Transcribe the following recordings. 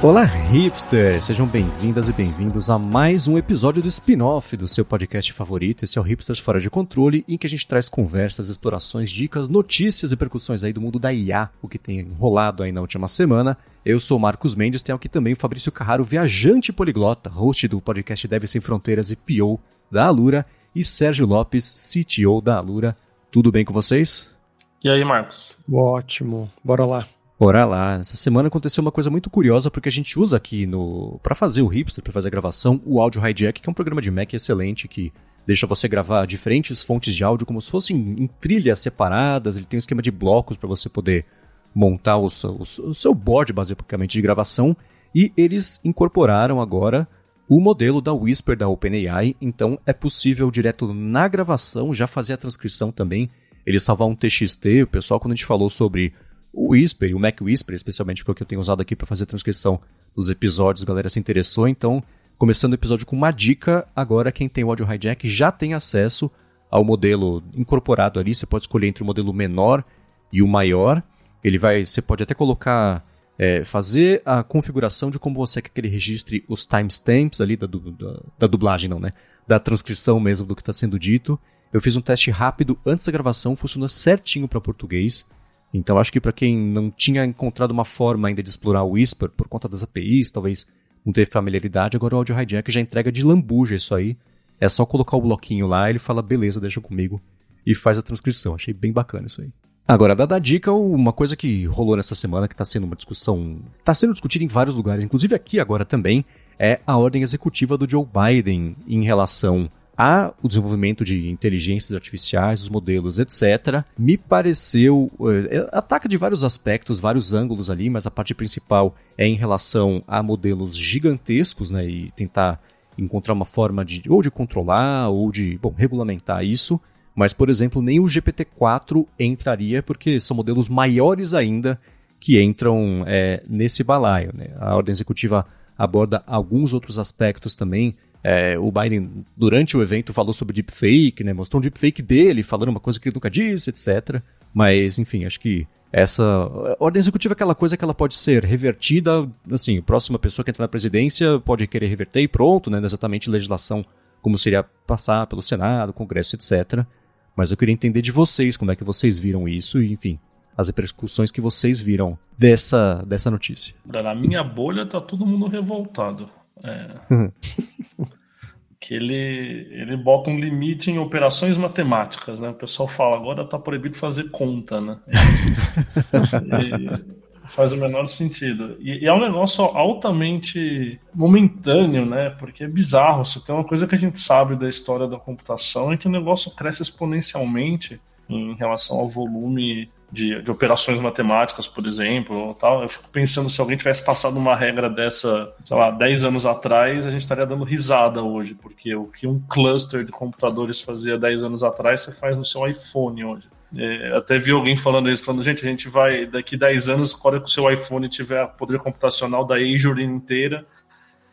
Olá, hipsters! Sejam bem-vindas e bem-vindos a mais um episódio do spin-off do seu podcast favorito. Esse é o Hipsters Fora de Controle, em que a gente traz conversas, explorações, dicas, notícias e percussões aí do mundo da IA, o que tem rolado aí na última semana. Eu sou Marcos Mendes, tenho aqui também o Fabrício Carraro, viajante poliglota, host do podcast Deve Sem Fronteiras e PO da Alura, e Sérgio Lopes, CTO da Alura. Tudo bem com vocês? E aí, Marcos? Ótimo, bora lá. Bora lá. Essa semana aconteceu uma coisa muito curiosa porque a gente usa aqui no para fazer o hipster, para fazer a gravação, o Audio Hijack, que é um programa de Mac excelente que deixa você gravar diferentes fontes de áudio como se fossem em trilhas separadas. Ele tem um esquema de blocos para você poder montar o seu, o seu board basicamente de gravação e eles incorporaram agora o modelo da Whisper da OpenAI, então é possível direto na gravação já fazer a transcrição também. Ele salvar um TXT, o pessoal quando a gente falou sobre o Whisper, o Mac Whisper, especialmente, que é o que eu tenho usado aqui para fazer a transcrição dos episódios, a galera se interessou. Então, começando o episódio com uma dica, agora quem tem o Audio Hijack já tem acesso ao modelo incorporado ali. Você pode escolher entre o modelo menor e o maior. Ele vai, você pode até colocar, é, fazer a configuração de como você quer que ele registre os timestamps ali da, da, da dublagem, não, né? Da transcrição mesmo do que está sendo dito. Eu fiz um teste rápido antes da gravação, funcionou certinho para português. Então acho que para quem não tinha encontrado uma forma ainda de explorar o Whisper por conta das APIs, talvez não teve familiaridade, agora o Audio Hijack já entrega de lambuja isso aí. É só colocar o bloquinho lá, ele fala beleza, deixa comigo e faz a transcrição. Achei bem bacana isso aí. Agora, dada a dica, uma coisa que rolou nessa semana, que está sendo uma discussão, está sendo discutida em vários lugares, inclusive aqui agora também, é a ordem executiva do Joe Biden em relação a o desenvolvimento de inteligências artificiais, os modelos, etc., me pareceu. Uh, ataca de vários aspectos, vários ângulos ali, mas a parte principal é em relação a modelos gigantescos, né? E tentar encontrar uma forma de ou de controlar ou de bom, regulamentar isso. Mas, por exemplo, nem o GPT-4 entraria, porque são modelos maiores ainda que entram é, nesse balaio. Né? A ordem executiva aborda alguns outros aspectos também é, o Biden, durante o evento, falou sobre deepfake, né? Mostrou um deepfake dele, falando uma coisa que ele nunca disse, etc. Mas, enfim, acho que essa ordem executiva é aquela coisa que ela pode ser revertida, assim, a próxima pessoa que entrar na presidência pode querer reverter e pronto, né? Exatamente legislação como seria passar pelo Senado, Congresso, etc. Mas eu queria entender de vocês como é que vocês viram isso e, enfim, as repercussões que vocês viram dessa, dessa notícia. Na minha bolha tá todo mundo revoltado. É. que ele, ele bota um limite em operações matemáticas, né? O pessoal fala, agora tá proibido fazer conta, né? e faz o menor sentido. E, e, é um negócio altamente momentâneo, né? Porque é bizarro. Se tem uma coisa que a gente sabe da história da computação é que o negócio cresce exponencialmente em relação ao volume de, de, operações matemáticas, por exemplo, tal. Eu fico pensando se alguém tivesse passado uma regra dessa, sei lá, 10 anos atrás, a gente estaria dando risada hoje, porque o que um cluster de computadores fazia 10 anos atrás, você faz no seu iPhone hoje. É, até vi alguém falando isso, falando, gente, a gente vai, daqui 10 anos, quando o seu iPhone tiver poder computacional da Azure inteira,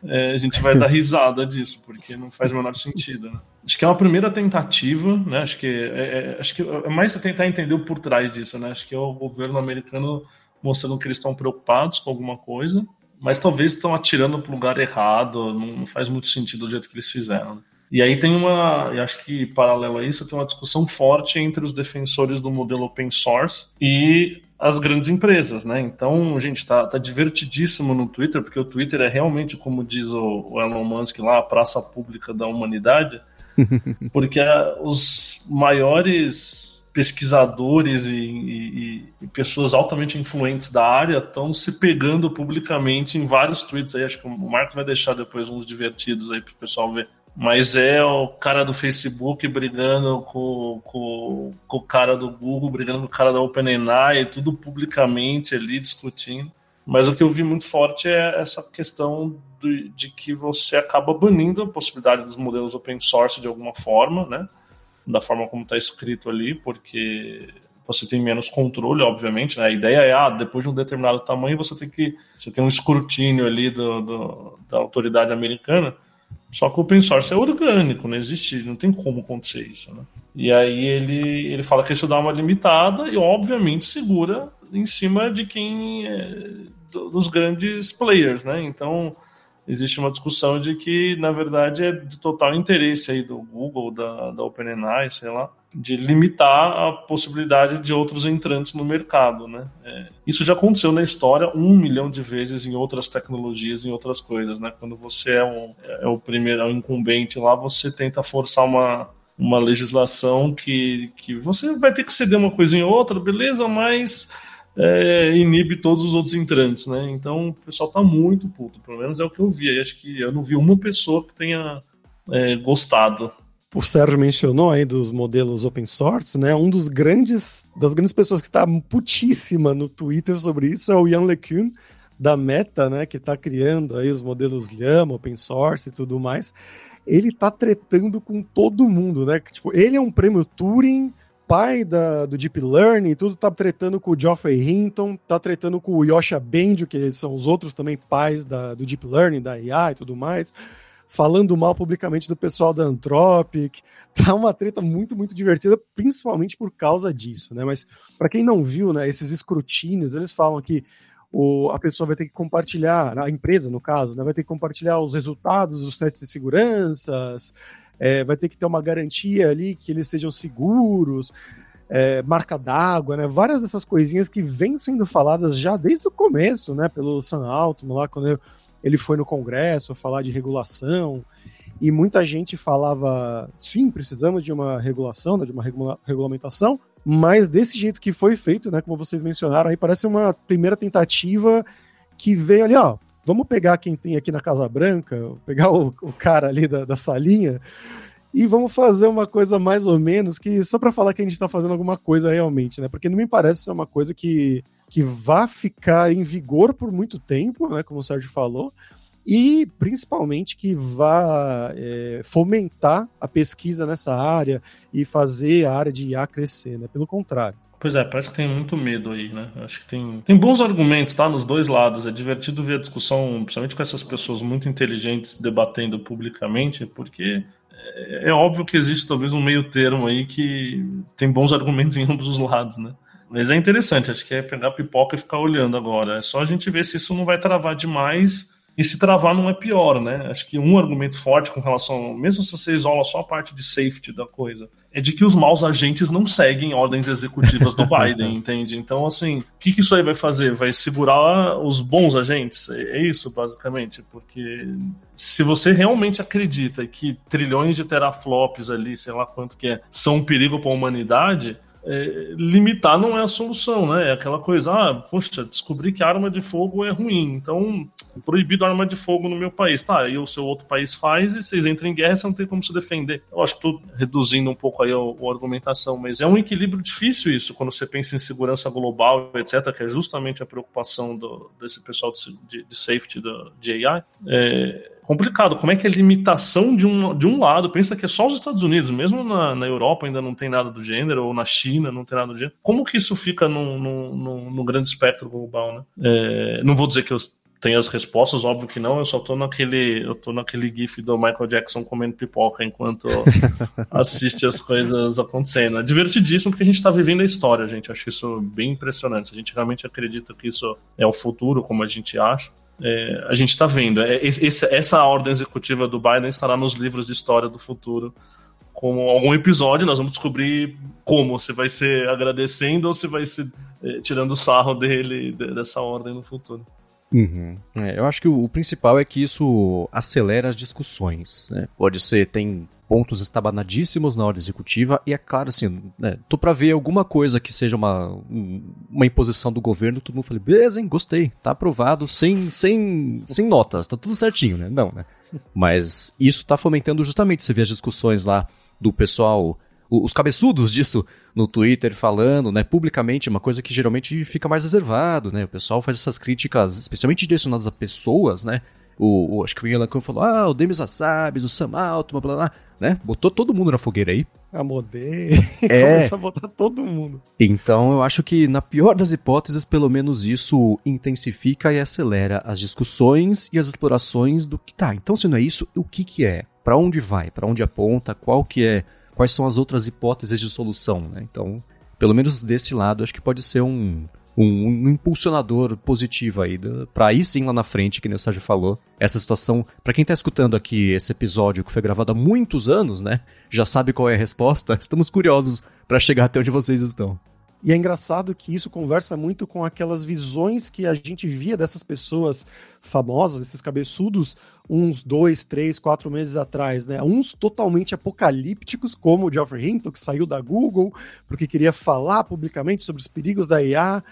é, a gente vai dar risada disso, porque não faz o menor sentido, né? Acho que é uma primeira tentativa, né? Acho que é, é, acho que é mais tentar entender o por trás disso, né? Acho que é o governo americano mostrando que eles estão preocupados com alguma coisa, mas talvez estão atirando para o lugar errado, não, faz muito sentido do jeito que eles fizeram. Né? E aí tem uma, e acho que paralelo a isso, tem uma discussão forte entre os defensores do modelo open source e as grandes empresas, né? Então, gente, tá, tá divertidíssimo no Twitter, porque o Twitter é realmente, como diz o, o Elon Musk lá, a praça pública da humanidade. Porque os maiores pesquisadores e, e, e, pessoas altamente influentes da área estão se pegando publicamente em vários tweets aí. Acho que o Marco vai deixar depois uns divertidos aí para o pessoal ver. Mas é o cara do Facebook brigando com, com, com o cara do Google, brigando com o cara da OpenAI, tudo publicamente ali discutindo. Mas o que eu vi muito forte é essa questão de, de que você acaba banindo a possibilidade dos modelos open source de alguma forma, né? Da forma como está escrito ali, porque você tem menos controle, obviamente. Né? A ideia é, ah, depois de um determinado tamanho, você tem que você tem um escrutínio ali do, do, da autoridade americana. Só que o open source é orgânico, não existe, não tem como acontecer isso. Né? E aí ele, ele fala que isso dá uma limitada e, obviamente, segura em cima de quem é, dos grandes players, né? Então existe uma discussão de que, na verdade, é de total interesse aí do Google, da, da OpenAI, sei lá, de limitar a possibilidade de outros entrantes no mercado, né? É, isso já aconteceu na história um milhão de vezes em outras tecnologias, em outras coisas, né? Quando você é, um, é o primeiro, é o incumbente lá, você tenta forçar uma, uma legislação que, que você vai ter que ceder uma coisa em outra, beleza, mas é, inibe todos os outros entrantes, né? Então o pessoal tá muito puto, pelo menos é o que eu vi. acho que eu não vi uma pessoa que tenha é, gostado. O Sérgio mencionou aí dos modelos open source, né? Um dos grandes, das grandes pessoas que está putíssima no Twitter sobre isso é o Ian LeCun, da Meta, né? Que está criando aí os modelos Llama, open source e tudo mais. Ele está tretando com todo mundo, né? Tipo, ele é um prêmio Turing pai da, do Deep Learning tudo tá tretando com o Geoffrey Hinton, tá tretando com o Yosha Bendio, que são os outros também pais da, do Deep Learning, da AI e tudo mais, falando mal publicamente do pessoal da Anthropic. Tá uma treta muito, muito divertida, principalmente por causa disso, né? Mas para quem não viu, né, esses escrutínios, eles falam que o, a pessoa vai ter que compartilhar, a empresa no caso, né, vai ter que compartilhar os resultados dos testes de seguranças, é, vai ter que ter uma garantia ali que eles sejam seguros, é, marca d'água, né? Várias dessas coisinhas que vêm sendo faladas já desde o começo, né? Pelo Sam Altman lá quando eu, ele foi no Congresso falar de regulação e muita gente falava, sim, precisamos de uma regulação, né, de uma regula regulamentação, mas desse jeito que foi feito, né, como vocês mencionaram, aí parece uma primeira tentativa que veio ali, ó, vamos pegar quem tem aqui na Casa Branca, pegar o, o cara ali da, da salinha e vamos fazer uma coisa mais ou menos que só para falar que a gente está fazendo alguma coisa realmente, né? Porque não me parece ser uma coisa que, que vá ficar em vigor por muito tempo, né? Como o Sérgio falou, e principalmente que vá é, fomentar a pesquisa nessa área e fazer a área de IA crescer, né? Pelo contrário. Pois é, parece que tem muito medo aí, né? Acho que tem, tem bons argumentos, tá? Nos dois lados. É divertido ver a discussão, principalmente com essas pessoas muito inteligentes debatendo publicamente, porque é, é óbvio que existe talvez um meio termo aí que tem bons argumentos em ambos os lados, né? Mas é interessante, acho que é pegar pipoca e ficar olhando agora. É só a gente ver se isso não vai travar demais e se travar não é pior, né? Acho que um argumento forte com relação, mesmo se você isola só a parte de safety da coisa, é de que os maus agentes não seguem ordens executivas do Biden, entende? Então, assim, o que, que, isso aí vai fazer? Vai segurar os bons agentes? É, é isso, basicamente, porque se você realmente acredita que trilhões de teraflops ali, sei lá quanto que é, são um perigo para a humanidade, é, limitar não é a solução, né? É aquela coisa, ah, poxa, descobri que arma de fogo é ruim, então proibido arma de fogo no meu país. Tá, e o seu outro país faz e vocês entram em guerra, você não tem como se defender. Eu acho que tô reduzindo um pouco aí a, a argumentação, mas é um equilíbrio difícil isso, quando você pensa em segurança global, etc., que é justamente a preocupação do, desse pessoal de, de safety do, de AI. É, complicado. Como é que é a limitação de um, de um lado? Pensa que é só os Estados Unidos, mesmo na, na Europa ainda não tem nada do gênero, ou na China não tem nada do gênero. Como que isso fica no, no, no, no grande espectro global, né? É, não vou dizer que eu tenho as respostas, óbvio que não, eu só tô naquele, eu tô naquele gif do Michael Jackson comendo pipoca enquanto assiste as coisas acontecendo. É divertidíssimo porque a gente tá vivendo a história, gente. Acho isso bem impressionante. A gente realmente acredita que isso é o futuro, como a gente acha, é, a gente está vendo. É, esse, essa ordem executiva do Biden estará nos livros de história do futuro. Como algum episódio, nós vamos descobrir como. Se vai ser agradecendo ou se vai ser é, tirando sarro dele, dessa ordem no futuro. Uhum. É, eu acho que o, o, principal é que isso acelera as discussões. Né? Pode ser, tem pontos estabanadíssimos na ordem executiva e é claro assim, né, tô para ver alguma coisa que seja uma, uma imposição do governo, todo mundo fala, beleza, hein, gostei, tá aprovado, sem, sem, sem notas, tá tudo certinho, né? Não, né? Mas isso tá fomentando justamente, você vê as discussões lá do pessoal os cabeçudos disso no Twitter falando, né, publicamente, uma coisa que geralmente fica mais reservado, né? O pessoal faz essas críticas, especialmente direcionadas a pessoas, né? O, o acho que o Ian LeCun falou, ah, o Demis Hassabis, o Sam Altman, blá, blá, blá, né? Botou todo mundo na fogueira aí. A Modê. É. Começou a botar todo mundo. Então eu acho que, na pior das hipóteses, pelo menos isso intensifica e acelera as discussões e as explorações do que tá. Então, se não é isso, o que que é? Para onde vai? Para onde aponta? Qual que é? Quais são as outras hipóteses de solução? Né? Então, pelo menos desse lado, acho que pode ser um, um, um impulsionador positivo aí, para aí sim lá na frente, que o Sérgio falou, essa situação, para quem tá escutando aqui esse episódio que foi gravado há muitos anos, né, já sabe qual é a resposta, estamos curiosos para chegar até onde vocês estão. E é engraçado que isso conversa muito com aquelas visões que a gente via dessas pessoas famosas, esses cabeçudos, uns dois, três, quatro meses atrás, né? Uns totalmente apocalípticos, como o Geoffrey Hinton, que saiu da Google porque queria falar publicamente sobre os perigos da IA.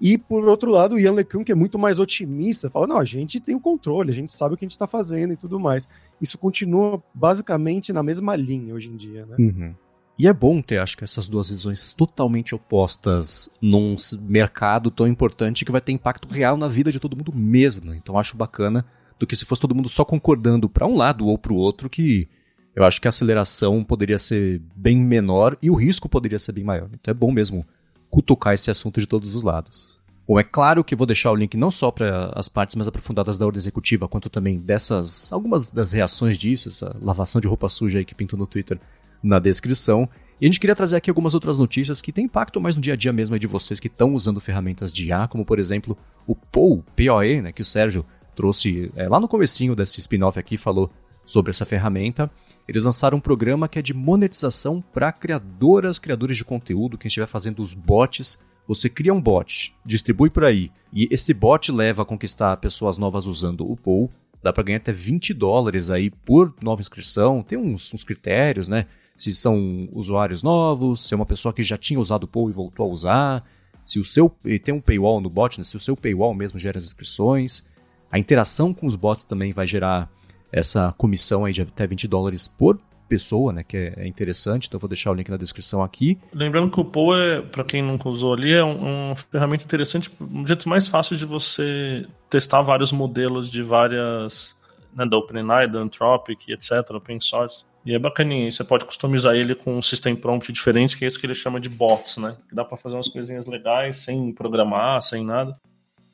E, por outro lado, o Ian LeCun, que é muito mais otimista, fala: não, a gente tem o controle, a gente sabe o que a gente está fazendo e tudo mais. Isso continua basicamente na mesma linha hoje em dia, né? Uhum. E é bom ter, acho que, essas duas visões totalmente opostas num mercado tão importante que vai ter impacto real na vida de todo mundo mesmo. Então acho bacana do que se fosse todo mundo só concordando para um lado ou para o outro, que eu acho que a aceleração poderia ser bem menor e o risco poderia ser bem maior. Então é bom mesmo cutucar esse assunto de todos os lados. Bom, é claro que vou deixar o link não só para as partes mais aprofundadas da ordem executiva, quanto também dessas algumas das reações disso, essa lavação de roupa suja aí que pintou no Twitter na descrição. E a gente queria trazer aqui algumas outras notícias que têm impacto mais no dia a dia mesmo de vocês que estão usando ferramentas de IA, como por exemplo o POE, POE, né, que o Sérgio trouxe é, lá no comecinho desse spin-off aqui, falou sobre essa ferramenta. Eles lançaram um programa que é de monetização para criadoras, criadores de conteúdo, quem estiver fazendo os bots. Você cria um bot, distribui por aí, e esse bot leva a conquistar pessoas novas usando o POE. Dá para ganhar até 20 dólares aí por nova inscrição. Tem uns, uns critérios, né? Se são usuários novos, se é uma pessoa que já tinha usado o Pool e voltou a usar, se o seu. E tem um paywall no bot, né? se o seu paywall mesmo gera as inscrições. A interação com os bots também vai gerar essa comissão aí de até 20 dólares por pessoa, né? Que é, é interessante, então vou deixar o link na descrição aqui. Lembrando que o Pool, é, para quem nunca usou ali, é um, uma ferramenta interessante, um jeito mais fácil de você testar vários modelos de várias. Né, da OpenAI, da Anthropic, etc., open source. E é bacaninha, você pode customizar ele com um system prompt diferente, que é isso que ele chama de bots, né? Que dá para fazer umas coisinhas legais sem programar, sem nada,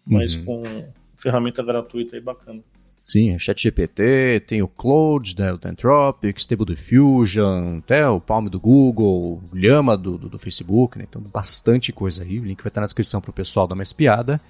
mas uhum. com ferramenta gratuita aí bacana. Sim, é ChatGPT, tem o Cloud da Anthropic, Stable Diffusion, até o Palm do Google, o Llama do, do, do, Facebook, né? Então bastante coisa aí, o link vai estar na descrição para o pessoal dar uma espiada.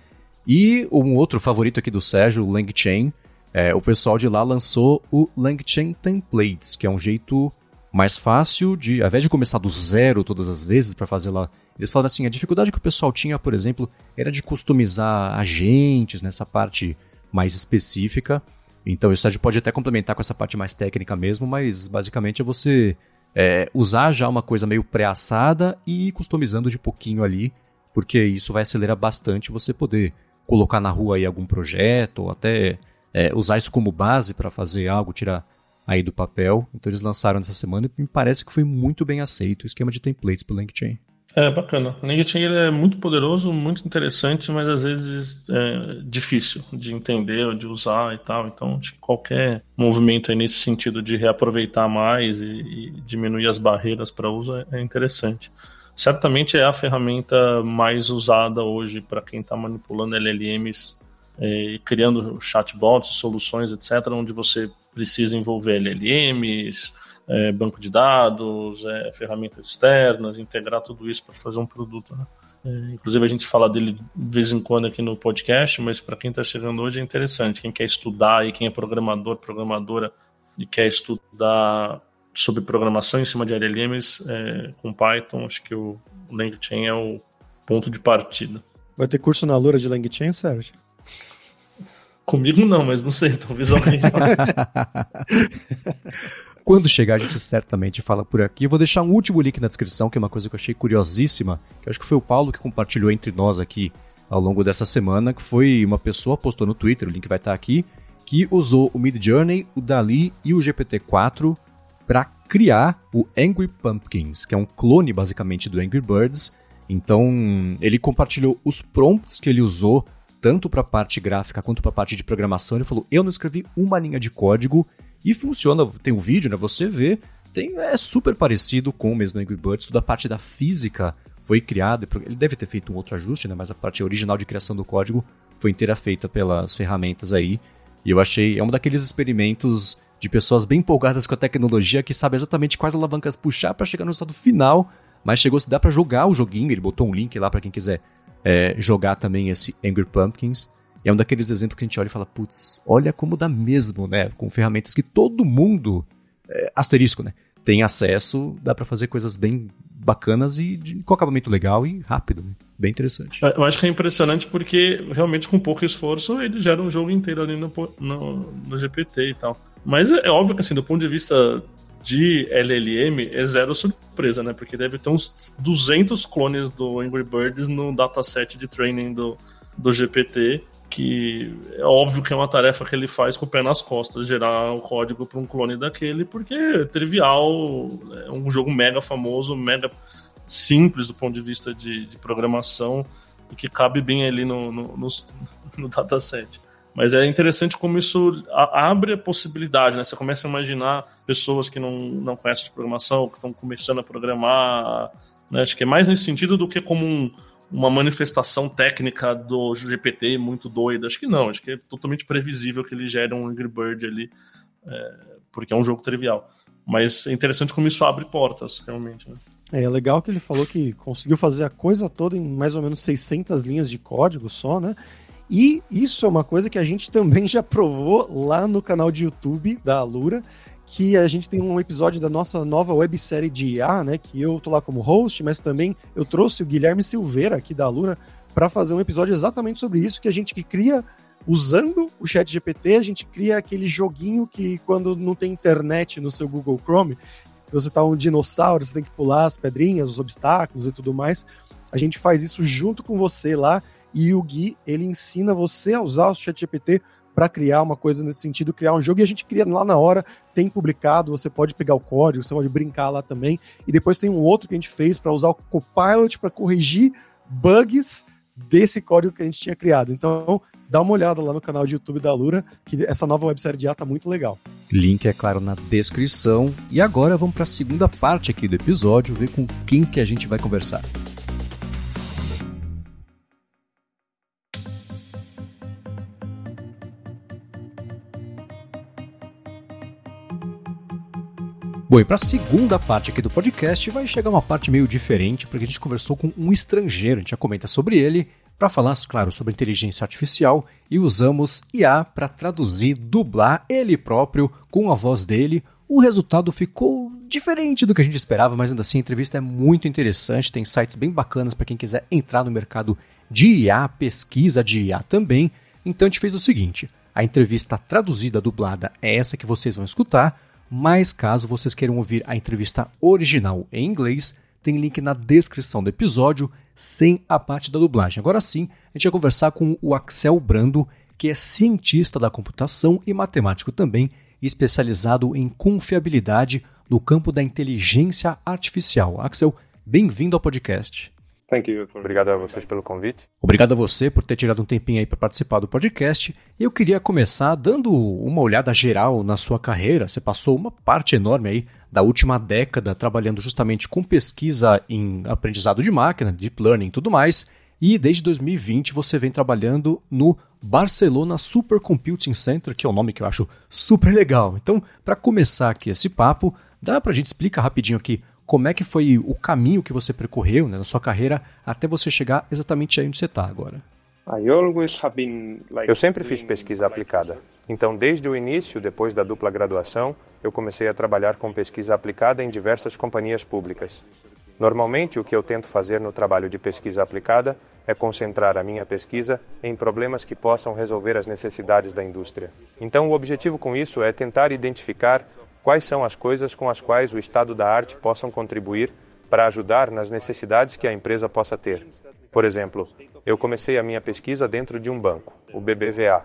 E um outro favorito aqui do Sérgio, o LangChain, é, o pessoal de lá lançou o LangChain Templates, que é um jeito mais fácil de, ao invés de começar do zero todas as vezes para fazer lá, eles falaram assim, a dificuldade que o pessoal tinha, por exemplo, era de customizar agentes nessa parte mais específica. Então isso pode até complementar com essa parte mais técnica mesmo, mas basicamente é você é, usar já uma coisa meio pré-assada e ir customizando de pouquinho ali, porque isso vai acelerar bastante você poder colocar na rua aí algum projeto ou até é, usar isso como base para fazer algo, tirar aí do papel. Então eles lançaram nessa semana e me parece que foi muito bem aceito o esquema de templates para o LangChain. É, bacana. O LangChain ele é muito poderoso, muito interessante, mas às vezes é difícil de entender, de usar e tal. Então, qualquer movimento aí nesse sentido de reaproveitar mais e, e diminuir as barreiras para uso é, é interessante. Certamente é a ferramenta mais usada hoje para quem está manipulando LLMs é, criando chatbots, soluções, etc., onde você precisa envolver LLMs, é, banco de dados, é, ferramentas externas, integrar tudo isso para fazer um produto. Né? É, inclusive a gente fala dele de vez em quando aqui no podcast, mas para quem está chegando hoje é interessante. Quem quer estudar e quem é programador, programadora e quer estudar sobre programação em cima de LLMs é, com Python, acho que o LangChain é o ponto de partida. Vai ter curso na Lura de LangChain, Sérgio? Comigo não, mas não sei, talvez alguém faça. Quando chegar, a gente certamente fala por aqui. Eu vou deixar um último link na descrição, que é uma coisa que eu achei curiosíssima, que acho que foi o Paulo que compartilhou entre nós aqui ao longo dessa semana, que foi uma pessoa postou no Twitter, o link vai estar aqui, que usou o Mid Journey, o Dali e o GPT-4 para criar o Angry Pumpkins, que é um clone basicamente do Angry Birds. Então, ele compartilhou os prompts que ele usou tanto para a parte gráfica quanto para a parte de programação. Ele falou: eu não escrevi uma linha de código e funciona. Tem um vídeo, né? Você vê, tem, é super parecido com o mesmo Angry Birds. Toda a parte da física foi criada. Ele deve ter feito um outro ajuste, né? Mas a parte original de criação do código foi inteira feita pelas ferramentas aí. E eu achei, é um daqueles experimentos de pessoas bem empolgadas com a tecnologia que sabe exatamente quais alavancas puxar para chegar no estado final, mas chegou se dá para jogar o joguinho, ele botou um link lá para quem quiser é, jogar também esse Angry Pumpkins. E é um daqueles exemplos que a gente olha e fala, putz, olha como dá mesmo, né? Com ferramentas que todo mundo, é, asterisco, né? Tem acesso, dá para fazer coisas bem bacanas e de, com acabamento legal e rápido. Né? Bem interessante. Eu acho que é impressionante porque realmente com pouco esforço ele gera um jogo inteiro ali no, no, no GPT e tal. Mas é, é óbvio que assim, do ponto de vista de LLM é zero surpresa, né? Porque deve ter uns 200 clones do Angry Birds no dataset de training do, do GPT, que é óbvio que é uma tarefa que ele faz com o pé nas costas, gerar o código para um clone daquele, porque é trivial, é um jogo mega famoso, mega simples do ponto de vista de, de programação e que cabe bem ali no, no, no, no dataset. Mas é interessante como isso abre a possibilidade, né? Você começa a imaginar pessoas que não, não conhecem de programação, que estão começando a programar. Né? Acho que é mais nesse sentido do que como um, uma manifestação técnica do GPT muito doida. Acho que não, acho que é totalmente previsível que ele gere um Angry Bird ali, é, porque é um jogo trivial. Mas é interessante como isso abre portas, realmente. Né? É, é legal que ele falou que conseguiu fazer a coisa toda em mais ou menos 600 linhas de código só, né? E isso é uma coisa que a gente também já provou lá no canal de YouTube da Alura, que a gente tem um episódio da nossa nova websérie de IA, né? Que eu tô lá como host, mas também eu trouxe o Guilherme Silveira aqui da Alura para fazer um episódio exatamente sobre isso, que a gente que cria usando o chat GPT, a gente cria aquele joguinho que quando não tem internet no seu Google Chrome, você tá um dinossauro, você tem que pular as pedrinhas, os obstáculos e tudo mais. A gente faz isso junto com você lá e o Gui, ele ensina você a usar o ChatGPT para criar uma coisa nesse sentido, criar um jogo e a gente cria lá na hora, tem publicado, você pode pegar o código, você pode brincar lá também. E depois tem um outro que a gente fez para usar o Copilot para corrigir bugs desse código que a gente tinha criado. Então, dá uma olhada lá no canal de YouTube da Lura, que essa nova websérie de A tá muito legal. Link é claro na descrição. E agora vamos para a segunda parte aqui do episódio, ver com quem que a gente vai conversar. Bom, e para a segunda parte aqui do podcast vai chegar uma parte meio diferente, porque a gente conversou com um estrangeiro, a gente já comenta sobre ele, para falar, claro, sobre inteligência artificial e usamos IA para traduzir, dublar ele próprio com a voz dele. O resultado ficou diferente do que a gente esperava, mas ainda assim a entrevista é muito interessante, tem sites bem bacanas para quem quiser entrar no mercado de IA, pesquisa de IA também. Então a gente fez o seguinte: a entrevista traduzida, dublada é essa que vocês vão escutar mas caso vocês queiram ouvir a entrevista original em inglês, tem link na descrição do episódio, sem a parte da dublagem. Agora sim, a gente vai conversar com o Axel Brando, que é cientista da computação e matemático também, especializado em confiabilidade no campo da inteligência artificial. Axel, bem-vindo ao podcast. Thank you. Obrigado a vocês pelo convite. Obrigado a você por ter tirado um tempinho aí para participar do podcast. Eu queria começar dando uma olhada geral na sua carreira. Você passou uma parte enorme aí da última década trabalhando justamente com pesquisa em aprendizado de máquina, deep learning e tudo mais. E desde 2020 você vem trabalhando no Barcelona Supercomputing Center, que é um nome que eu acho super legal. Então, para começar aqui esse papo, dá para a gente explicar rapidinho aqui como é que foi o caminho que você percorreu né, na sua carreira até você chegar exatamente aí onde você está agora? Eu sempre fiz pesquisa aplicada. Então, desde o início, depois da dupla graduação, eu comecei a trabalhar com pesquisa aplicada em diversas companhias públicas. Normalmente, o que eu tento fazer no trabalho de pesquisa aplicada é concentrar a minha pesquisa em problemas que possam resolver as necessidades da indústria. Então, o objetivo com isso é tentar identificar quais são as coisas com as quais o estado da arte possam contribuir para ajudar nas necessidades que a empresa possa ter. Por exemplo, eu comecei a minha pesquisa dentro de um banco, o BBVA.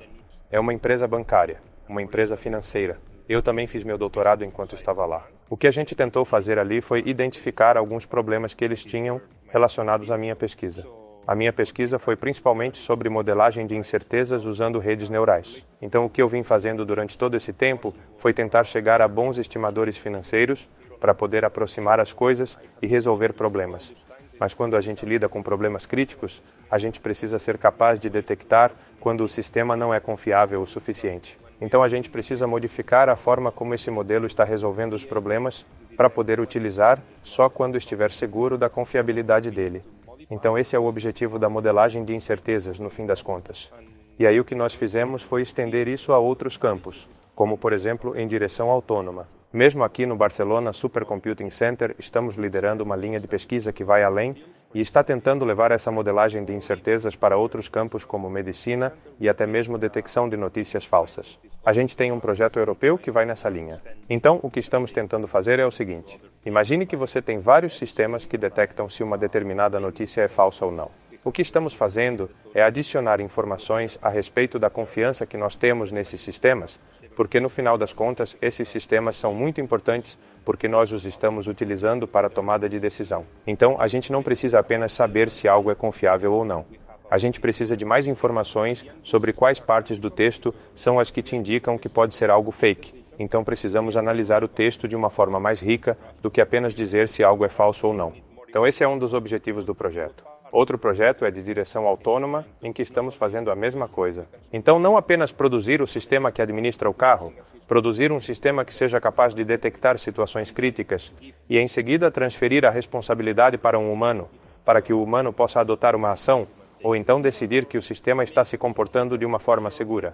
É uma empresa bancária, uma empresa financeira. Eu também fiz meu doutorado enquanto estava lá. O que a gente tentou fazer ali foi identificar alguns problemas que eles tinham relacionados à minha pesquisa. A minha pesquisa foi principalmente sobre modelagem de incertezas usando redes neurais. Então, o que eu vim fazendo durante todo esse tempo foi tentar chegar a bons estimadores financeiros para poder aproximar as coisas e resolver problemas. Mas quando a gente lida com problemas críticos, a gente precisa ser capaz de detectar quando o sistema não é confiável o suficiente. Então a gente precisa modificar a forma como esse modelo está resolvendo os problemas para poder utilizar só quando estiver seguro da confiabilidade dele. Então, esse é o objetivo da modelagem de incertezas, no fim das contas. E aí, o que nós fizemos foi estender isso a outros campos, como, por exemplo, em direção autônoma. Mesmo aqui no Barcelona Supercomputing Center, estamos liderando uma linha de pesquisa que vai além e está tentando levar essa modelagem de incertezas para outros campos como medicina e até mesmo detecção de notícias falsas. A gente tem um projeto europeu que vai nessa linha. Então, o que estamos tentando fazer é o seguinte: imagine que você tem vários sistemas que detectam se uma determinada notícia é falsa ou não. O que estamos fazendo é adicionar informações a respeito da confiança que nós temos nesses sistemas, porque no final das contas, esses sistemas são muito importantes porque nós os estamos utilizando para a tomada de decisão. Então, a gente não precisa apenas saber se algo é confiável ou não. A gente precisa de mais informações sobre quais partes do texto são as que te indicam que pode ser algo fake. Então, precisamos analisar o texto de uma forma mais rica do que apenas dizer se algo é falso ou não. Então, esse é um dos objetivos do projeto. Outro projeto é de direção autônoma, em que estamos fazendo a mesma coisa. Então, não apenas produzir o sistema que administra o carro, produzir um sistema que seja capaz de detectar situações críticas e, em seguida, transferir a responsabilidade para um humano, para que o humano possa adotar uma ação ou então decidir que o sistema está se comportando de uma forma segura.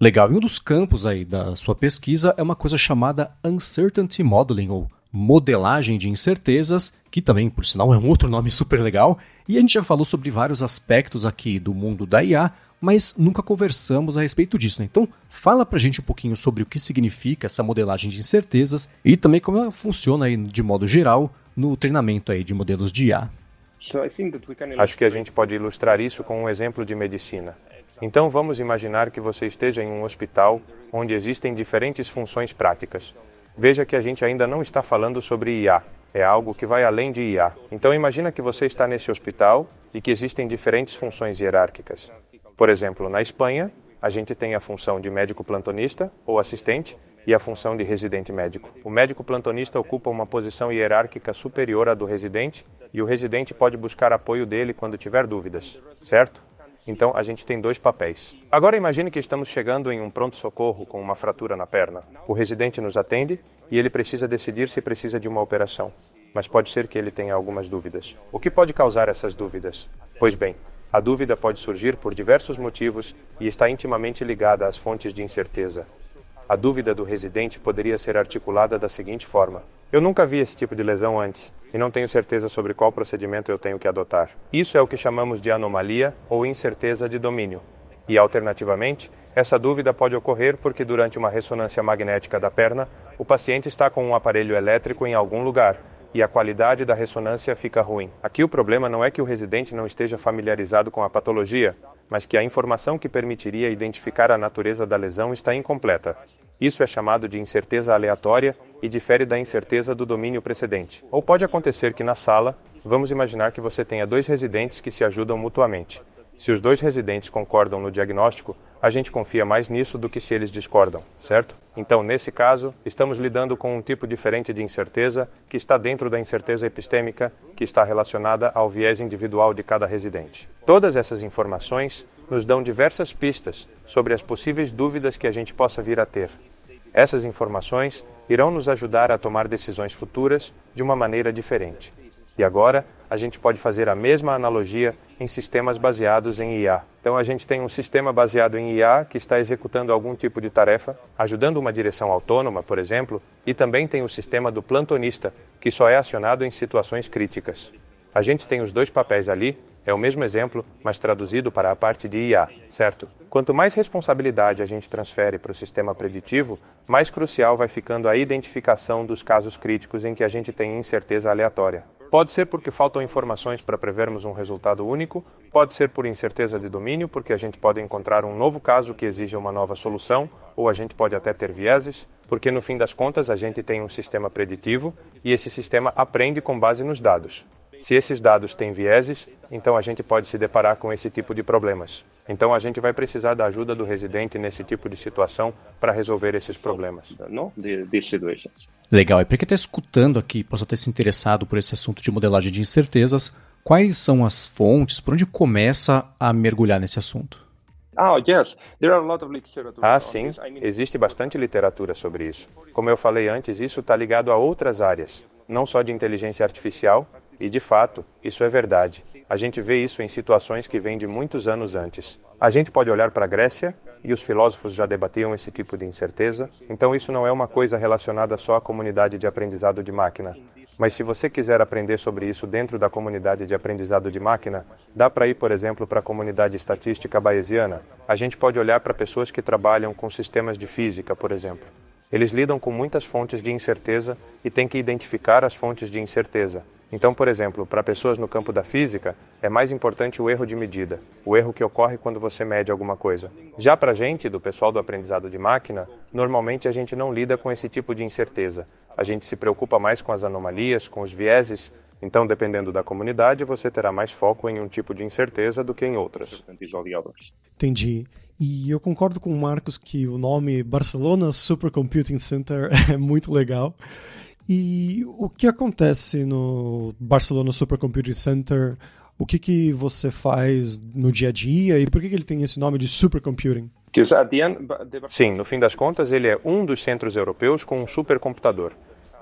Legal. E um dos campos aí da sua pesquisa é uma coisa chamada Uncertainty Modeling, ou modelagem de incertezas, que também, por sinal, é um outro nome super legal. E a gente já falou sobre vários aspectos aqui do mundo da IA, mas nunca conversamos a respeito disso. Né? Então, fala pra gente um pouquinho sobre o que significa essa modelagem de incertezas e também como ela funciona aí, de modo geral no treinamento aí de modelos de IA. Acho que a gente pode ilustrar isso com um exemplo de medicina. Então vamos imaginar que você esteja em um hospital onde existem diferentes funções práticas. Veja que a gente ainda não está falando sobre IA, é algo que vai além de IA. Então imagina que você está nesse hospital e que existem diferentes funções hierárquicas. Por exemplo, na Espanha, a gente tem a função de médico plantonista ou assistente e a função de residente médico. O médico plantonista ocupa uma posição hierárquica superior à do residente e o residente pode buscar apoio dele quando tiver dúvidas, certo? Então a gente tem dois papéis. Agora imagine que estamos chegando em um pronto-socorro com uma fratura na perna. O residente nos atende e ele precisa decidir se precisa de uma operação. Mas pode ser que ele tenha algumas dúvidas. O que pode causar essas dúvidas? Pois bem, a dúvida pode surgir por diversos motivos e está intimamente ligada às fontes de incerteza. A dúvida do residente poderia ser articulada da seguinte forma: Eu nunca vi esse tipo de lesão antes e não tenho certeza sobre qual procedimento eu tenho que adotar. Isso é o que chamamos de anomalia ou incerteza de domínio. E, alternativamente, essa dúvida pode ocorrer porque, durante uma ressonância magnética da perna, o paciente está com um aparelho elétrico em algum lugar e a qualidade da ressonância fica ruim. Aqui o problema não é que o residente não esteja familiarizado com a patologia, mas que a informação que permitiria identificar a natureza da lesão está incompleta. Isso é chamado de incerteza aleatória e difere da incerteza do domínio precedente. Ou pode acontecer que na sala, vamos imaginar que você tenha dois residentes que se ajudam mutuamente. Se os dois residentes concordam no diagnóstico, a gente confia mais nisso do que se eles discordam, certo? Então, nesse caso, estamos lidando com um tipo diferente de incerteza que está dentro da incerteza epistêmica, que está relacionada ao viés individual de cada residente. Todas essas informações nos dão diversas pistas sobre as possíveis dúvidas que a gente possa vir a ter. Essas informações irão nos ajudar a tomar decisões futuras de uma maneira diferente. E agora, a gente pode fazer a mesma analogia em sistemas baseados em IA. Então, a gente tem um sistema baseado em IA que está executando algum tipo de tarefa, ajudando uma direção autônoma, por exemplo, e também tem o sistema do plantonista, que só é acionado em situações críticas. A gente tem os dois papéis ali, é o mesmo exemplo, mas traduzido para a parte de IA, certo? Quanto mais responsabilidade a gente transfere para o sistema preditivo, mais crucial vai ficando a identificação dos casos críticos em que a gente tem incerteza aleatória. Pode ser porque faltam informações para prevermos um resultado único, pode ser por incerteza de domínio, porque a gente pode encontrar um novo caso que exija uma nova solução, ou a gente pode até ter vieses, porque no fim das contas a gente tem um sistema preditivo e esse sistema aprende com base nos dados. Se esses dados têm vieses, então a gente pode se deparar com esse tipo de problemas. Então a gente vai precisar da ajuda do residente nesse tipo de situação para resolver esses problemas. Legal, e para quem está escutando aqui, possa ter se interessado por esse assunto de modelagem de incertezas, quais são as fontes, por onde começa a mergulhar nesse assunto? Ah, sim. Existe bastante literatura sobre isso. Como eu falei antes, isso está ligado a outras áreas, não só de inteligência artificial, e de fato, isso é verdade. A gente vê isso em situações que vêm de muitos anos antes. A gente pode olhar para a Grécia, e os filósofos já debatiam esse tipo de incerteza, então isso não é uma coisa relacionada só à comunidade de aprendizado de máquina. Mas se você quiser aprender sobre isso dentro da comunidade de aprendizado de máquina, dá para ir, por exemplo, para a comunidade estatística bayesiana. A gente pode olhar para pessoas que trabalham com sistemas de física, por exemplo. Eles lidam com muitas fontes de incerteza e têm que identificar as fontes de incerteza. Então, por exemplo, para pessoas no campo da física, é mais importante o erro de medida, o erro que ocorre quando você mede alguma coisa. Já para a gente, do pessoal do aprendizado de máquina, normalmente a gente não lida com esse tipo de incerteza. A gente se preocupa mais com as anomalias, com os vieses. Então, dependendo da comunidade, você terá mais foco em um tipo de incerteza do que em outras. Entendi. E eu concordo com o Marcos que o nome Barcelona Supercomputing Center é muito legal. E o que acontece no Barcelona Supercomputing Center? O que, que você faz no dia a dia e por que, que ele tem esse nome de supercomputing? Sim, no fim das contas, ele é um dos centros europeus com um supercomputador,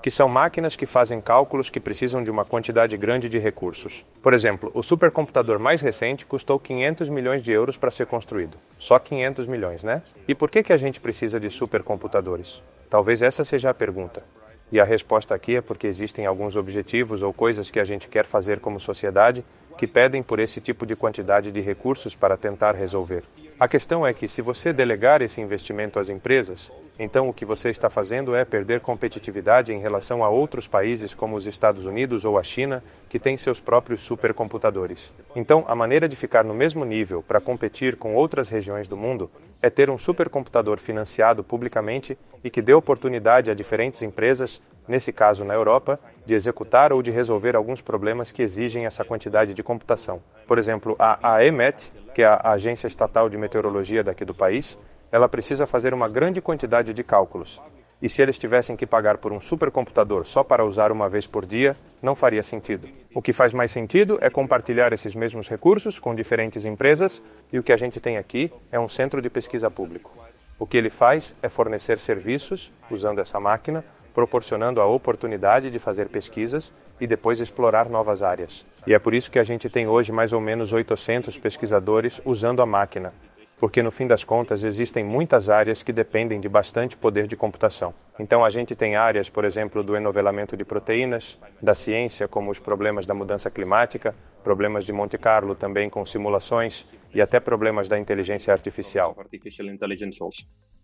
que são máquinas que fazem cálculos que precisam de uma quantidade grande de recursos. Por exemplo, o supercomputador mais recente custou 500 milhões de euros para ser construído. Só 500 milhões, né? E por que, que a gente precisa de supercomputadores? Talvez essa seja a pergunta. E a resposta aqui é porque existem alguns objetivos ou coisas que a gente quer fazer como sociedade que pedem por esse tipo de quantidade de recursos para tentar resolver. A questão é que, se você delegar esse investimento às empresas, então o que você está fazendo é perder competitividade em relação a outros países como os Estados Unidos ou a China, que têm seus próprios supercomputadores. Então, a maneira de ficar no mesmo nível para competir com outras regiões do mundo é ter um supercomputador financiado publicamente e que dê oportunidade a diferentes empresas, nesse caso na Europa, de executar ou de resolver alguns problemas que exigem essa quantidade de computação. Por exemplo, a AEMET, que é a agência estatal de meteorologia daqui do país, ela precisa fazer uma grande quantidade de cálculos. E se eles tivessem que pagar por um supercomputador só para usar uma vez por dia, não faria sentido. O que faz mais sentido é compartilhar esses mesmos recursos com diferentes empresas, e o que a gente tem aqui é um centro de pesquisa público. O que ele faz é fornecer serviços usando essa máquina, proporcionando a oportunidade de fazer pesquisas e depois explorar novas áreas. E é por isso que a gente tem hoje mais ou menos 800 pesquisadores usando a máquina, porque no fim das contas existem muitas áreas que dependem de bastante poder de computação. Então a gente tem áreas, por exemplo, do enovelamento de proteínas, da ciência, como os problemas da mudança climática, problemas de Monte Carlo também com simulações e até problemas da inteligência artificial.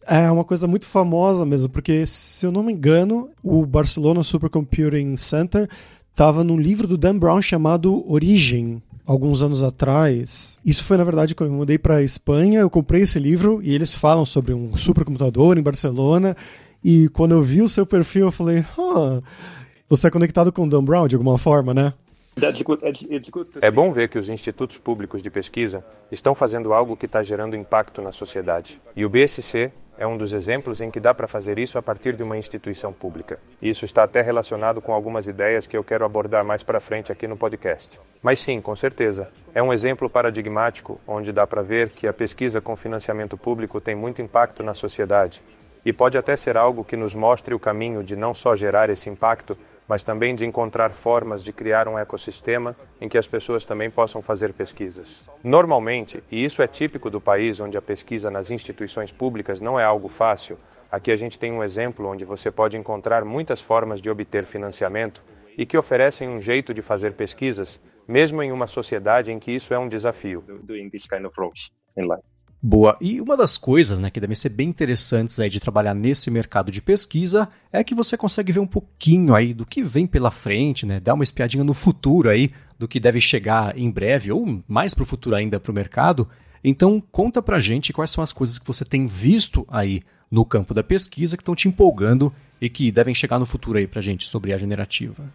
É uma coisa muito famosa mesmo, porque se eu não me engano, o Barcelona Supercomputing Center estava num livro do Dan Brown chamado Origem, alguns anos atrás. Isso foi, na verdade, quando eu mudei para Espanha, eu comprei esse livro e eles falam sobre um supercomputador em Barcelona. E quando eu vi o seu perfil, eu falei, ah, você é conectado com o Dan Brown de alguma forma, né? É bom ver que os institutos públicos de pesquisa estão fazendo algo que está gerando impacto na sociedade. E o BSC é um dos exemplos em que dá para fazer isso a partir de uma instituição pública. E isso está até relacionado com algumas ideias que eu quero abordar mais para frente aqui no podcast. Mas sim, com certeza, é um exemplo paradigmático onde dá para ver que a pesquisa com financiamento público tem muito impacto na sociedade. E pode até ser algo que nos mostre o caminho de não só gerar esse impacto, mas também de encontrar formas de criar um ecossistema em que as pessoas também possam fazer pesquisas. Normalmente, e isso é típico do país onde a pesquisa nas instituições públicas não é algo fácil, aqui a gente tem um exemplo onde você pode encontrar muitas formas de obter financiamento e que oferecem um jeito de fazer pesquisas, mesmo em uma sociedade em que isso é um desafio. Boa. E uma das coisas né, que devem ser bem interessantes aí de trabalhar nesse mercado de pesquisa é que você consegue ver um pouquinho aí do que vem pela frente, né? Dar uma espiadinha no futuro aí, do que deve chegar em breve, ou mais para o futuro ainda para o mercado. Então, conta pra gente quais são as coisas que você tem visto aí no campo da pesquisa que estão te empolgando e que devem chegar no futuro aí pra gente sobre a generativa.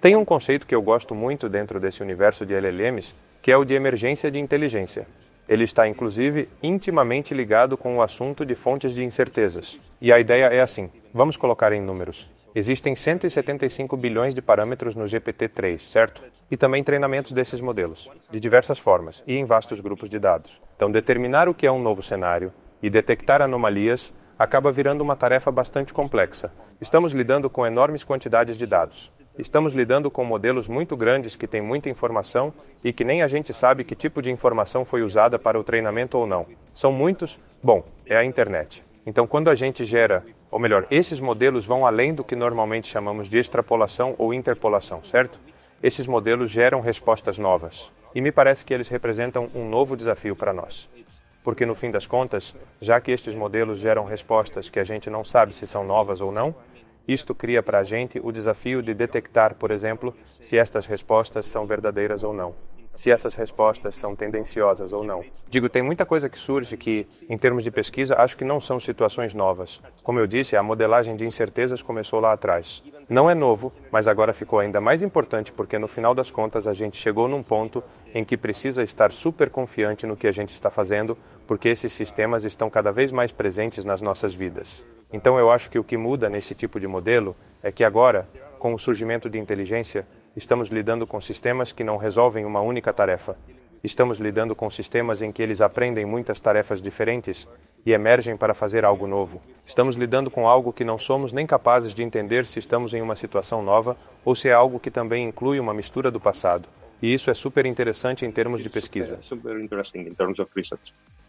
Tem um conceito que eu gosto muito dentro desse universo de LLMs, que é o de emergência de inteligência. Ele está, inclusive, intimamente ligado com o assunto de fontes de incertezas. E a ideia é assim: vamos colocar em números. Existem 175 bilhões de parâmetros no GPT-3, certo? E também treinamentos desses modelos, de diversas formas e em vastos grupos de dados. Então, determinar o que é um novo cenário e detectar anomalias acaba virando uma tarefa bastante complexa. Estamos lidando com enormes quantidades de dados. Estamos lidando com modelos muito grandes que têm muita informação e que nem a gente sabe que tipo de informação foi usada para o treinamento ou não. São muitos? Bom, é a internet. Então, quando a gente gera, ou melhor, esses modelos vão além do que normalmente chamamos de extrapolação ou interpolação, certo? Esses modelos geram respostas novas. E me parece que eles representam um novo desafio para nós porque no fim das contas, já que estes modelos geram respostas que a gente não sabe se são novas ou não, isto cria para a gente o desafio de detectar, por exemplo, se estas respostas são verdadeiras ou não se essas respostas são tendenciosas ou não. Digo, tem muita coisa que surge que, em termos de pesquisa, acho que não são situações novas. Como eu disse, a modelagem de incertezas começou lá atrás. Não é novo, mas agora ficou ainda mais importante porque, no final das contas, a gente chegou num ponto em que precisa estar super confiante no que a gente está fazendo, porque esses sistemas estão cada vez mais presentes nas nossas vidas. Então, eu acho que o que muda nesse tipo de modelo é que agora, com o surgimento de inteligência, Estamos lidando com sistemas que não resolvem uma única tarefa. Estamos lidando com sistemas em que eles aprendem muitas tarefas diferentes e emergem para fazer algo novo. Estamos lidando com algo que não somos nem capazes de entender se estamos em uma situação nova ou se é algo que também inclui uma mistura do passado. E isso é super interessante em termos de pesquisa.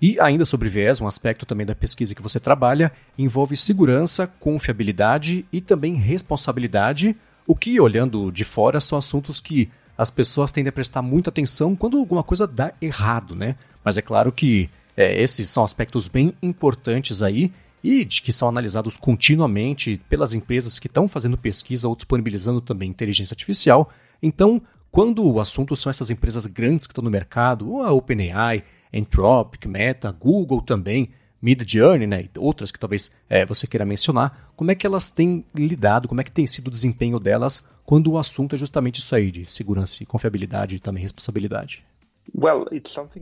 E ainda sobre viés, um aspecto também da pesquisa que você trabalha envolve segurança, confiabilidade e também responsabilidade o que, olhando de fora, são assuntos que as pessoas tendem a prestar muita atenção quando alguma coisa dá errado, né? Mas é claro que é, esses são aspectos bem importantes aí e de que são analisados continuamente pelas empresas que estão fazendo pesquisa ou disponibilizando também inteligência artificial. Então, quando o assunto são essas empresas grandes que estão no mercado, a OpenAI, Anthropic, Meta, Google também, Mid Journey, né, e outras que talvez é, você queira mencionar, como é que elas têm lidado, como é que tem sido o desempenho delas quando o assunto é justamente isso aí, de segurança e confiabilidade e também responsabilidade?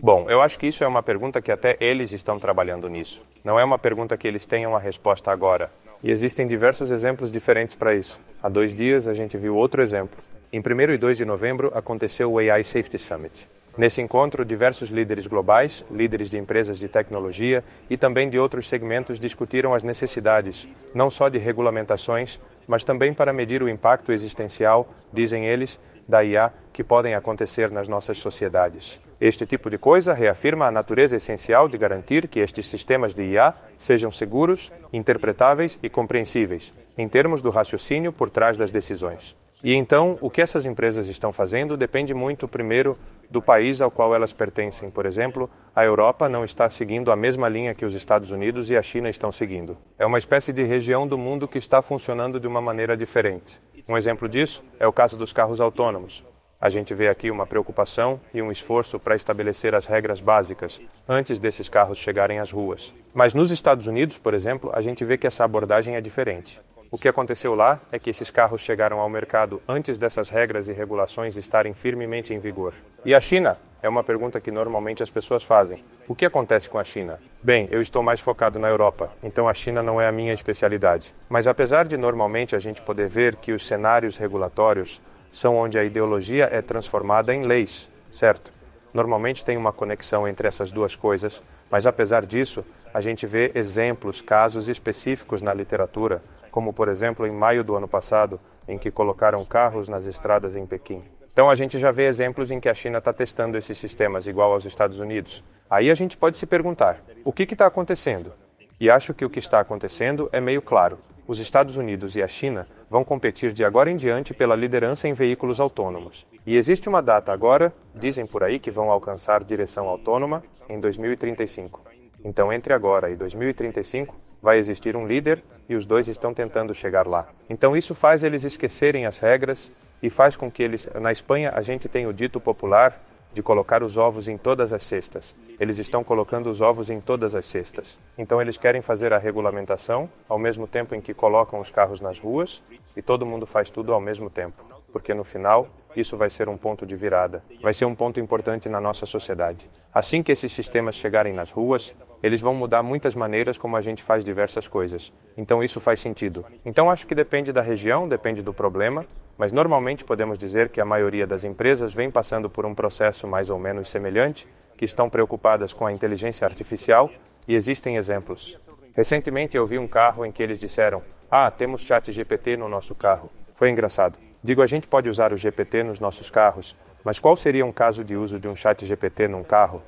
Bom, eu acho que isso é uma pergunta que até eles estão trabalhando nisso. Não é uma pergunta que eles tenham a resposta agora. E existem diversos exemplos diferentes para isso. Há dois dias a gente viu outro exemplo. Em 1 e 2 de novembro aconteceu o AI Safety Summit. Nesse encontro, diversos líderes globais, líderes de empresas de tecnologia e também de outros segmentos discutiram as necessidades, não só de regulamentações, mas também para medir o impacto existencial, dizem eles, da IA que podem acontecer nas nossas sociedades. Este tipo de coisa reafirma a natureza essencial de garantir que estes sistemas de IA sejam seguros, interpretáveis e compreensíveis, em termos do raciocínio por trás das decisões. E então, o que essas empresas estão fazendo depende muito, primeiro, do país ao qual elas pertencem. Por exemplo, a Europa não está seguindo a mesma linha que os Estados Unidos e a China estão seguindo. É uma espécie de região do mundo que está funcionando de uma maneira diferente. Um exemplo disso é o caso dos carros autônomos. A gente vê aqui uma preocupação e um esforço para estabelecer as regras básicas antes desses carros chegarem às ruas. Mas nos Estados Unidos, por exemplo, a gente vê que essa abordagem é diferente. O que aconteceu lá é que esses carros chegaram ao mercado antes dessas regras e regulações estarem firmemente em vigor. E a China? É uma pergunta que normalmente as pessoas fazem. O que acontece com a China? Bem, eu estou mais focado na Europa, então a China não é a minha especialidade. Mas apesar de normalmente a gente poder ver que os cenários regulatórios são onde a ideologia é transformada em leis, certo? Normalmente tem uma conexão entre essas duas coisas, mas apesar disso, a gente vê exemplos, casos específicos na literatura como por exemplo em maio do ano passado, em que colocaram carros nas estradas em Pequim. Então a gente já vê exemplos em que a China está testando esses sistemas igual aos Estados Unidos. Aí a gente pode se perguntar: o que está acontecendo? E acho que o que está acontecendo é meio claro. Os Estados Unidos e a China vão competir de agora em diante pela liderança em veículos autônomos. E existe uma data agora, dizem por aí que vão alcançar direção autônoma em 2035. Então, entre agora e 2035, vai existir um líder e os dois estão tentando chegar lá. Então, isso faz eles esquecerem as regras e faz com que eles. Na Espanha, a gente tem o dito popular de colocar os ovos em todas as cestas. Eles estão colocando os ovos em todas as cestas. Então eles querem fazer a regulamentação ao mesmo tempo em que colocam os carros nas ruas e todo mundo faz tudo ao mesmo tempo, porque no final isso vai ser um ponto de virada, vai ser um ponto importante na nossa sociedade. Assim que esses sistemas chegarem nas ruas, eles vão mudar muitas maneiras como a gente faz diversas coisas. Então isso faz sentido. Então acho que depende da região, depende do problema, mas normalmente podemos dizer que a maioria das empresas vem passando por um processo mais ou menos semelhante, que estão preocupadas com a inteligência artificial e existem exemplos. Recentemente eu vi um carro em que eles disseram: "Ah, temos chat GPT no nosso carro". Foi engraçado. Digo, a gente pode usar o GPT nos nossos carros, mas qual seria um caso de uso de um chat GPT num carro?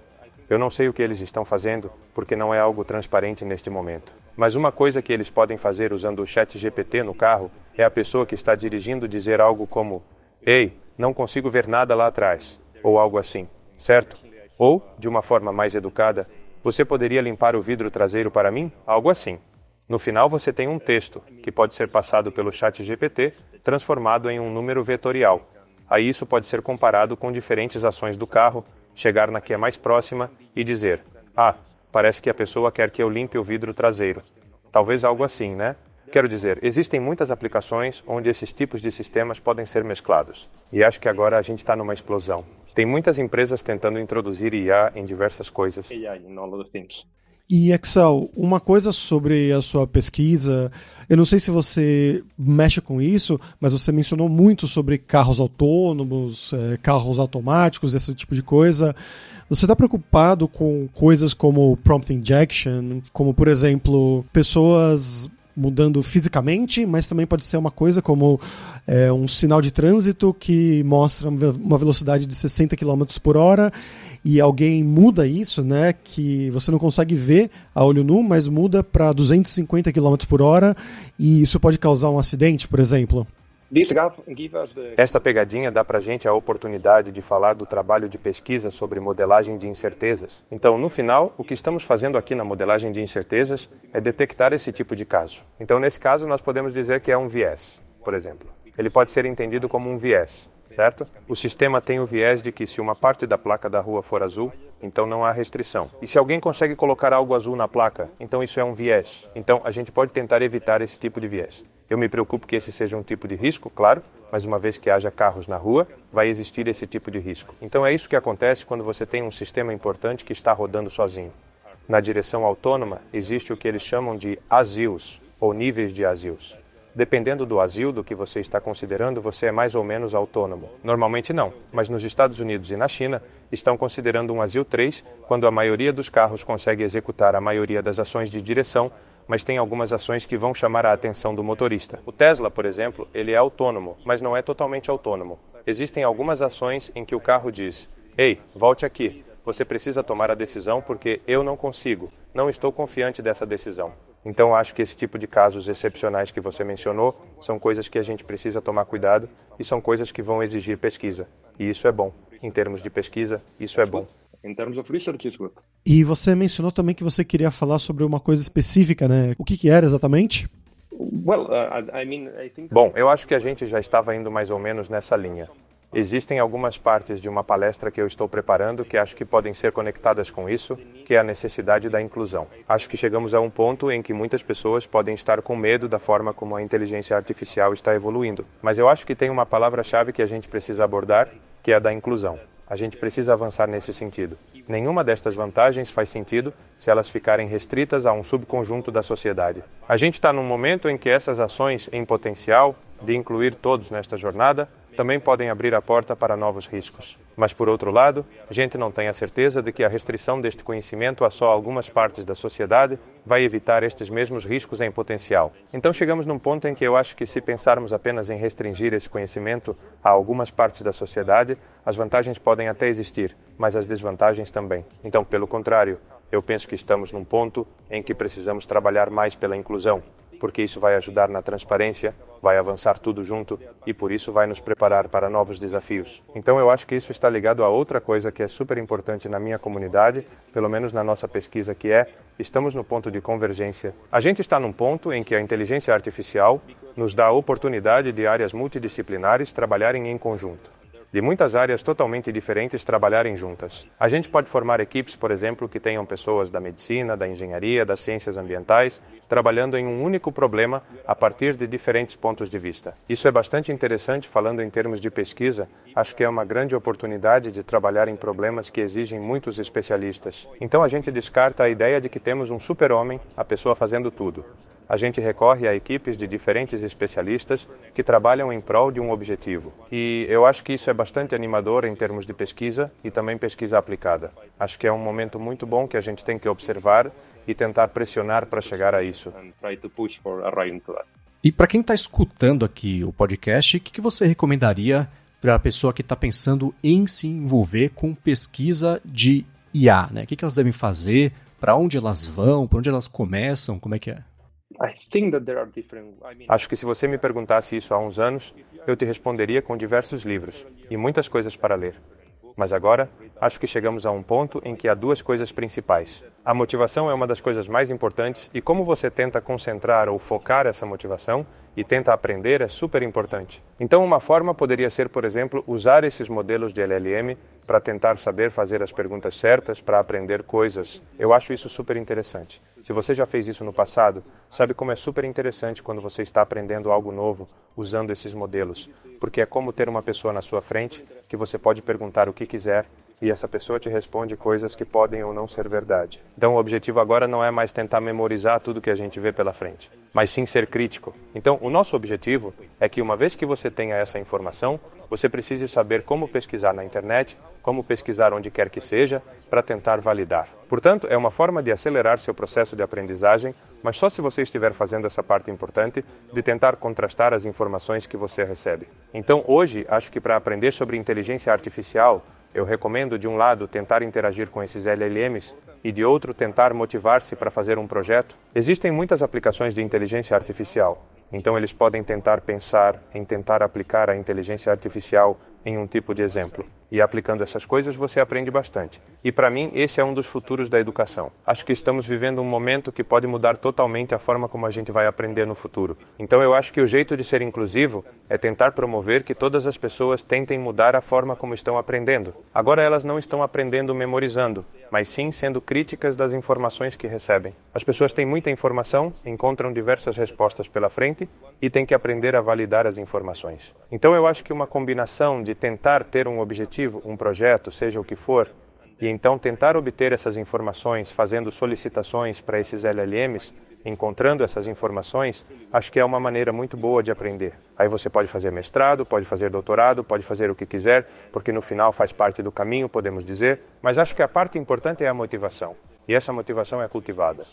Eu não sei o que eles estão fazendo, porque não é algo transparente neste momento. Mas uma coisa que eles podem fazer usando o chat GPT no carro é a pessoa que está dirigindo dizer algo como: Ei, não consigo ver nada lá atrás, ou algo assim, certo? Ou, de uma forma mais educada, você poderia limpar o vidro traseiro para mim? Algo assim. No final, você tem um texto, que pode ser passado pelo chat GPT, transformado em um número vetorial. Aí isso pode ser comparado com diferentes ações do carro, chegar na que é mais próxima e dizer: Ah, parece que a pessoa quer que eu limpe o vidro traseiro. Talvez algo assim, né? Quero dizer, existem muitas aplicações onde esses tipos de sistemas podem ser mesclados. E acho que agora a gente está numa explosão. Tem muitas empresas tentando introduzir IA em diversas coisas. E Excel, uma coisa sobre a sua pesquisa, eu não sei se você mexe com isso, mas você mencionou muito sobre carros autônomos, é, carros automáticos, esse tipo de coisa. Você está preocupado com coisas como prompt injection, como por exemplo pessoas mudando fisicamente, mas também pode ser uma coisa como é, um sinal de trânsito que mostra uma velocidade de 60 km por hora e alguém muda isso, né, que você não consegue ver a olho nu, mas muda para 250 km por hora e isso pode causar um acidente, por exemplo. Esta pegadinha dá para a gente a oportunidade de falar do trabalho de pesquisa sobre modelagem de incertezas. Então, no final, o que estamos fazendo aqui na modelagem de incertezas é detectar esse tipo de caso. Então, nesse caso, nós podemos dizer que é um viés, por exemplo. Ele pode ser entendido como um viés certo? O sistema tem o viés de que se uma parte da placa da rua for azul, então não há restrição. E se alguém consegue colocar algo azul na placa, então isso é um viés. Então a gente pode tentar evitar esse tipo de viés. Eu me preocupo que esse seja um tipo de risco, claro, mas uma vez que haja carros na rua, vai existir esse tipo de risco. Então é isso que acontece quando você tem um sistema importante que está rodando sozinho. Na direção autônoma, existe o que eles chamam de asilos, ou níveis de asilos. Dependendo do asilo do que você está considerando, você é mais ou menos autônomo. Normalmente não, mas nos Estados Unidos e na China estão considerando um asilo 3 quando a maioria dos carros consegue executar a maioria das ações de direção, mas tem algumas ações que vão chamar a atenção do motorista. O Tesla, por exemplo, ele é autônomo, mas não é totalmente autônomo. Existem algumas ações em que o carro diz: "Ei, volte aqui. Você precisa tomar a decisão porque eu não consigo. Não estou confiante dessa decisão." Então, acho que esse tipo de casos excepcionais que você mencionou são coisas que a gente precisa tomar cuidado e são coisas que vão exigir pesquisa. E isso é bom. Em termos de pesquisa, isso é bom. Em termos of research, it's good. E você mencionou também que você queria falar sobre uma coisa específica, né? O que, que era exatamente? Well, uh, I mean, I think... Bom, eu acho que a gente já estava indo mais ou menos nessa linha. Existem algumas partes de uma palestra que eu estou preparando que acho que podem ser conectadas com isso, que é a necessidade da inclusão. Acho que chegamos a um ponto em que muitas pessoas podem estar com medo da forma como a inteligência artificial está evoluindo. Mas eu acho que tem uma palavra-chave que a gente precisa abordar, que é a da inclusão. A gente precisa avançar nesse sentido. Nenhuma destas vantagens faz sentido se elas ficarem restritas a um subconjunto da sociedade. A gente está num momento em que essas ações em potencial de incluir todos nesta jornada também podem abrir a porta para novos riscos. Mas, por outro lado, a gente não tem a certeza de que a restrição deste conhecimento a só algumas partes da sociedade vai evitar estes mesmos riscos em potencial. Então, chegamos num ponto em que eu acho que, se pensarmos apenas em restringir esse conhecimento a algumas partes da sociedade, as vantagens podem até existir, mas as desvantagens também. Então, pelo contrário, eu penso que estamos num ponto em que precisamos trabalhar mais pela inclusão, porque isso vai ajudar na transparência, vai avançar tudo junto e por isso vai nos preparar para novos desafios. Então eu acho que isso está ligado a outra coisa que é super importante na minha comunidade, pelo menos na nossa pesquisa, que é estamos no ponto de convergência. A gente está num ponto em que a inteligência artificial nos dá a oportunidade de áreas multidisciplinares trabalharem em conjunto. De muitas áreas totalmente diferentes trabalharem juntas. A gente pode formar equipes, por exemplo, que tenham pessoas da medicina, da engenharia, das ciências ambientais, trabalhando em um único problema a partir de diferentes pontos de vista. Isso é bastante interessante falando em termos de pesquisa. Acho que é uma grande oportunidade de trabalhar em problemas que exigem muitos especialistas. Então a gente descarta a ideia de que temos um super-homem, a pessoa fazendo tudo a gente recorre a equipes de diferentes especialistas que trabalham em prol de um objetivo. E eu acho que isso é bastante animador em termos de pesquisa e também pesquisa aplicada. Acho que é um momento muito bom que a gente tem que observar e tentar pressionar para chegar a isso. E para quem está escutando aqui o podcast, o que, que você recomendaria para a pessoa que está pensando em se envolver com pesquisa de IA? Né? O que, que elas devem fazer? Para onde elas vão? Para onde elas começam? Como é que é? Acho que se você me perguntasse isso há uns anos, eu te responderia com diversos livros e muitas coisas para ler. Mas agora, acho que chegamos a um ponto em que há duas coisas principais. A motivação é uma das coisas mais importantes e como você tenta concentrar ou focar essa motivação e tenta aprender é super importante. Então, uma forma poderia ser, por exemplo, usar esses modelos de LLM para tentar saber fazer as perguntas certas para aprender coisas. Eu acho isso super interessante. Se você já fez isso no passado, sabe como é super interessante quando você está aprendendo algo novo usando esses modelos, porque é como ter uma pessoa na sua frente que você pode perguntar o que quiser e essa pessoa te responde coisas que podem ou não ser verdade. Então o objetivo agora não é mais tentar memorizar tudo que a gente vê pela frente, mas sim ser crítico. Então o nosso objetivo é que uma vez que você tenha essa informação, você precise saber como pesquisar na internet, como pesquisar onde quer que seja, para tentar validar. Portanto, é uma forma de acelerar seu processo de aprendizagem, mas só se você estiver fazendo essa parte importante de tentar contrastar as informações que você recebe. Então, hoje, acho que para aprender sobre inteligência artificial, eu recomendo, de um lado, tentar interagir com esses LLMs e, de outro, tentar motivar-se para fazer um projeto. Existem muitas aplicações de inteligência artificial, então eles podem tentar pensar em tentar aplicar a inteligência artificial em um tipo de exemplo. E aplicando essas coisas você aprende bastante. E para mim, esse é um dos futuros da educação. Acho que estamos vivendo um momento que pode mudar totalmente a forma como a gente vai aprender no futuro. Então eu acho que o jeito de ser inclusivo é tentar promover que todas as pessoas tentem mudar a forma como estão aprendendo. Agora elas não estão aprendendo memorizando, mas sim sendo críticas das informações que recebem. As pessoas têm muita informação, encontram diversas respostas pela frente e têm que aprender a validar as informações. Então eu acho que uma combinação de tentar ter um objetivo, um projeto, seja o que for, e então tentar obter essas informações fazendo solicitações para esses LLMs, encontrando essas informações, acho que é uma maneira muito boa de aprender. Aí você pode fazer mestrado, pode fazer doutorado, pode fazer o que quiser, porque no final faz parte do caminho, podemos dizer, mas acho que a parte importante é a motivação. E essa motivação é cultivada.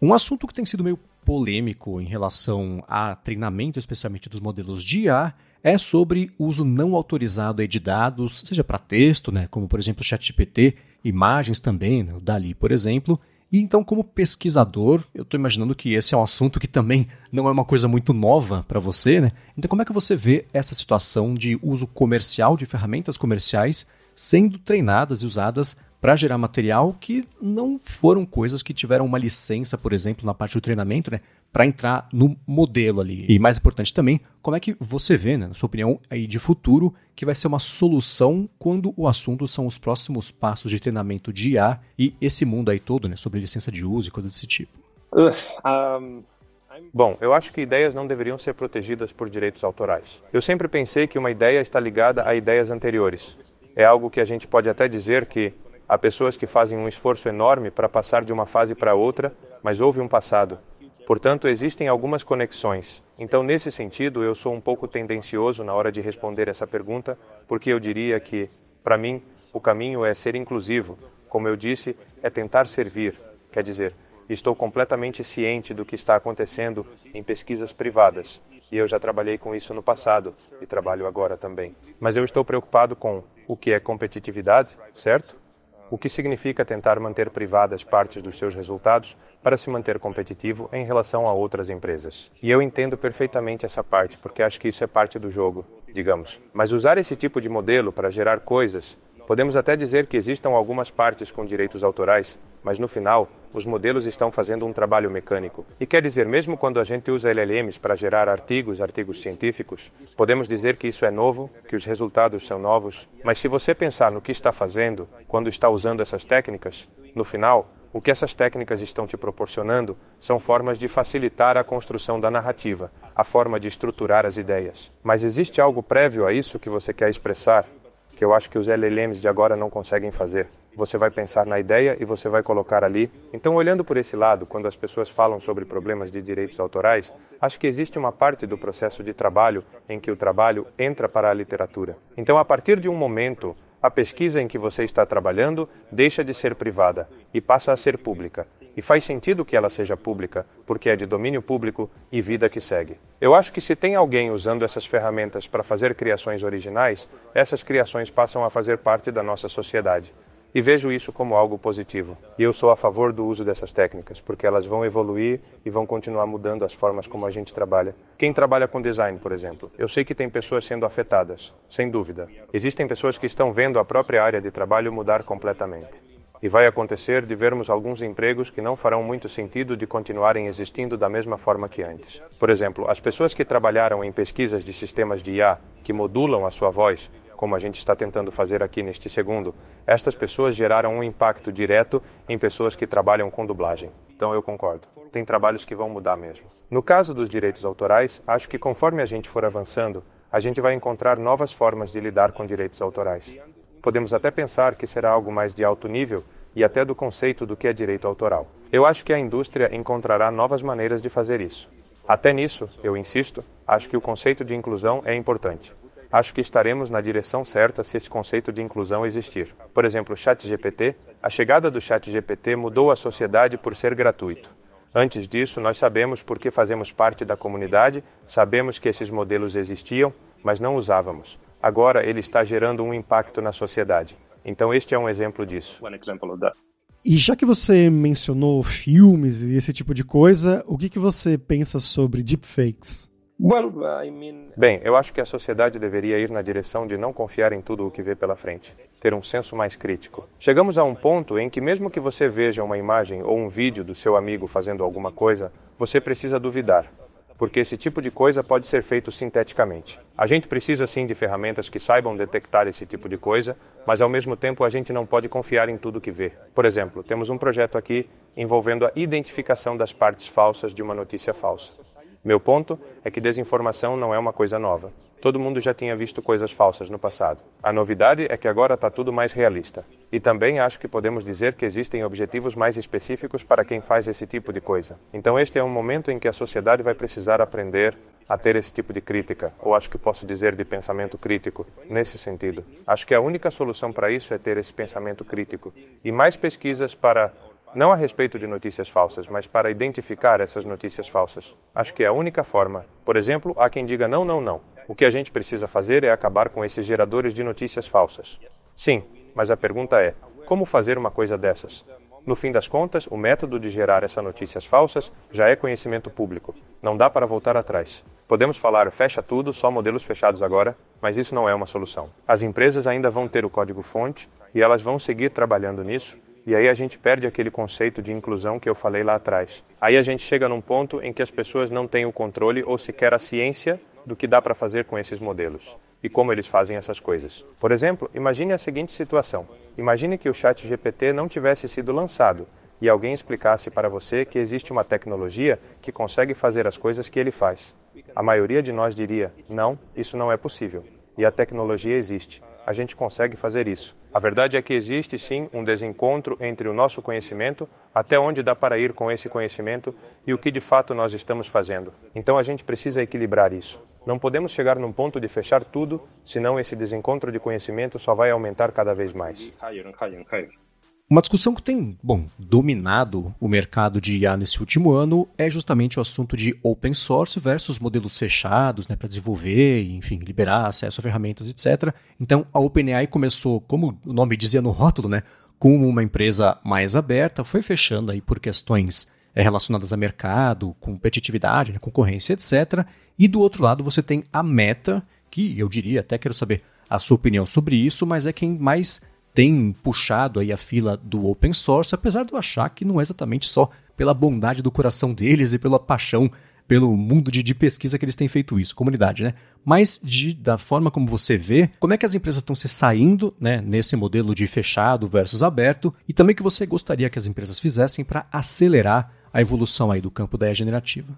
Um assunto que tem sido meio polêmico em relação a treinamento, especialmente dos modelos de IA, é sobre uso não autorizado de dados, seja para texto, né, como por exemplo o ChatGPT, imagens também, né, o Dali, por exemplo. E então, como pesquisador, eu estou imaginando que esse é um assunto que também não é uma coisa muito nova para você, né? Então, como é que você vê essa situação de uso comercial de ferramentas comerciais sendo treinadas e usadas para gerar material que não foram coisas que tiveram uma licença, por exemplo, na parte do treinamento, né, para entrar no modelo ali. E mais importante também, como é que você vê, né, na sua opinião, aí de futuro, que vai ser uma solução quando o assunto são os próximos passos de treinamento de IA e esse mundo aí todo, né, sobre licença de uso e coisas desse tipo? Bom, eu acho que ideias não deveriam ser protegidas por direitos autorais. Eu sempre pensei que uma ideia está ligada a ideias anteriores. É algo que a gente pode até dizer que Há pessoas que fazem um esforço enorme para passar de uma fase para outra, mas houve um passado. Portanto, existem algumas conexões. Então, nesse sentido, eu sou um pouco tendencioso na hora de responder essa pergunta, porque eu diria que, para mim, o caminho é ser inclusivo. Como eu disse, é tentar servir. Quer dizer, estou completamente ciente do que está acontecendo em pesquisas privadas. E eu já trabalhei com isso no passado e trabalho agora também. Mas eu estou preocupado com o que é competitividade, certo? O que significa tentar manter privadas partes dos seus resultados para se manter competitivo em relação a outras empresas. E eu entendo perfeitamente essa parte, porque acho que isso é parte do jogo, digamos. Mas usar esse tipo de modelo para gerar coisas Podemos até dizer que existam algumas partes com direitos autorais, mas no final, os modelos estão fazendo um trabalho mecânico. E quer dizer, mesmo quando a gente usa LLMs para gerar artigos, artigos científicos, podemos dizer que isso é novo, que os resultados são novos, mas se você pensar no que está fazendo quando está usando essas técnicas, no final, o que essas técnicas estão te proporcionando são formas de facilitar a construção da narrativa, a forma de estruturar as ideias. Mas existe algo prévio a isso que você quer expressar, que eu acho que os LLMs de agora não conseguem fazer. Você vai pensar na ideia e você vai colocar ali. Então, olhando por esse lado, quando as pessoas falam sobre problemas de direitos autorais, acho que existe uma parte do processo de trabalho em que o trabalho entra para a literatura. Então, a partir de um momento a pesquisa em que você está trabalhando deixa de ser privada e passa a ser pública. E faz sentido que ela seja pública, porque é de domínio público e vida que segue. Eu acho que se tem alguém usando essas ferramentas para fazer criações originais, essas criações passam a fazer parte da nossa sociedade e vejo isso como algo positivo. E eu sou a favor do uso dessas técnicas, porque elas vão evoluir e vão continuar mudando as formas como a gente trabalha. Quem trabalha com design, por exemplo, eu sei que tem pessoas sendo afetadas, sem dúvida. Existem pessoas que estão vendo a própria área de trabalho mudar completamente. E vai acontecer de vermos alguns empregos que não farão muito sentido de continuarem existindo da mesma forma que antes. Por exemplo, as pessoas que trabalharam em pesquisas de sistemas de IA que modulam a sua voz como a gente está tentando fazer aqui neste segundo, estas pessoas geraram um impacto direto em pessoas que trabalham com dublagem. Então eu concordo. Tem trabalhos que vão mudar mesmo. No caso dos direitos autorais, acho que conforme a gente for avançando, a gente vai encontrar novas formas de lidar com direitos autorais. Podemos até pensar que será algo mais de alto nível e até do conceito do que é direito autoral. Eu acho que a indústria encontrará novas maneiras de fazer isso. Até nisso, eu insisto, acho que o conceito de inclusão é importante acho que estaremos na direção certa se esse conceito de inclusão existir. Por exemplo, o ChatGPT, a chegada do ChatGPT mudou a sociedade por ser gratuito. Antes disso, nós sabemos porque fazemos parte da comunidade, sabemos que esses modelos existiam, mas não usávamos. Agora ele está gerando um impacto na sociedade. Então este é um exemplo disso. E já que você mencionou filmes e esse tipo de coisa, o que, que você pensa sobre deepfakes? Bem, eu acho que a sociedade deveria ir na direção de não confiar em tudo o que vê pela frente, ter um senso mais crítico. Chegamos a um ponto em que, mesmo que você veja uma imagem ou um vídeo do seu amigo fazendo alguma coisa, você precisa duvidar, porque esse tipo de coisa pode ser feito sinteticamente. A gente precisa sim de ferramentas que saibam detectar esse tipo de coisa, mas ao mesmo tempo a gente não pode confiar em tudo que vê. Por exemplo, temos um projeto aqui envolvendo a identificação das partes falsas de uma notícia falsa. Meu ponto é que desinformação não é uma coisa nova. Todo mundo já tinha visto coisas falsas no passado. A novidade é que agora está tudo mais realista. E também acho que podemos dizer que existem objetivos mais específicos para quem faz esse tipo de coisa. Então, este é um momento em que a sociedade vai precisar aprender a ter esse tipo de crítica, ou acho que posso dizer de pensamento crítico, nesse sentido. Acho que a única solução para isso é ter esse pensamento crítico e mais pesquisas para não a respeito de notícias falsas, mas para identificar essas notícias falsas. Acho que é a única forma. Por exemplo, há quem diga não, não, não. O que a gente precisa fazer é acabar com esses geradores de notícias falsas. Sim, mas a pergunta é: como fazer uma coisa dessas? No fim das contas, o método de gerar essas notícias falsas já é conhecimento público. Não dá para voltar atrás. Podemos falar fecha tudo, só modelos fechados agora, mas isso não é uma solução. As empresas ainda vão ter o código-fonte e elas vão seguir trabalhando nisso e aí a gente perde aquele conceito de inclusão que eu falei lá atrás. Aí a gente chega num ponto em que as pessoas não têm o controle ou sequer a ciência do que dá para fazer com esses modelos e como eles fazem essas coisas. Por exemplo, imagine a seguinte situação: imagine que o Chat GPT não tivesse sido lançado e alguém explicasse para você que existe uma tecnologia que consegue fazer as coisas que ele faz. A maioria de nós diria: não, isso não é possível. E a tecnologia existe. A gente consegue fazer isso. A verdade é que existe sim um desencontro entre o nosso conhecimento, até onde dá para ir com esse conhecimento, e o que de fato nós estamos fazendo. Então a gente precisa equilibrar isso. Não podemos chegar num ponto de fechar tudo, senão esse desencontro de conhecimento só vai aumentar cada vez mais. Uma discussão que tem, bom, dominado o mercado de IA nesse último ano é justamente o assunto de open source versus modelos fechados, né, para desenvolver, enfim, liberar acesso a ferramentas, etc. Então, a OpenAI começou, como o nome dizia no rótulo, né, como uma empresa mais aberta, foi fechando aí por questões é, relacionadas a mercado, competitividade, né, concorrência, etc. E do outro lado você tem a Meta, que eu diria, até quero saber a sua opinião sobre isso, mas é quem mais tem puxado aí a fila do open source, apesar de eu achar que não é exatamente só pela bondade do coração deles e pela paixão pelo mundo de, de, pesquisa que eles têm feito isso, comunidade, né? Mas de, da forma como você vê, como é que as empresas estão se saindo né, nesse modelo de fechado versus aberto e também que você gostaria que as empresas fizessem para acelerar a evolução aí do campo da generativa?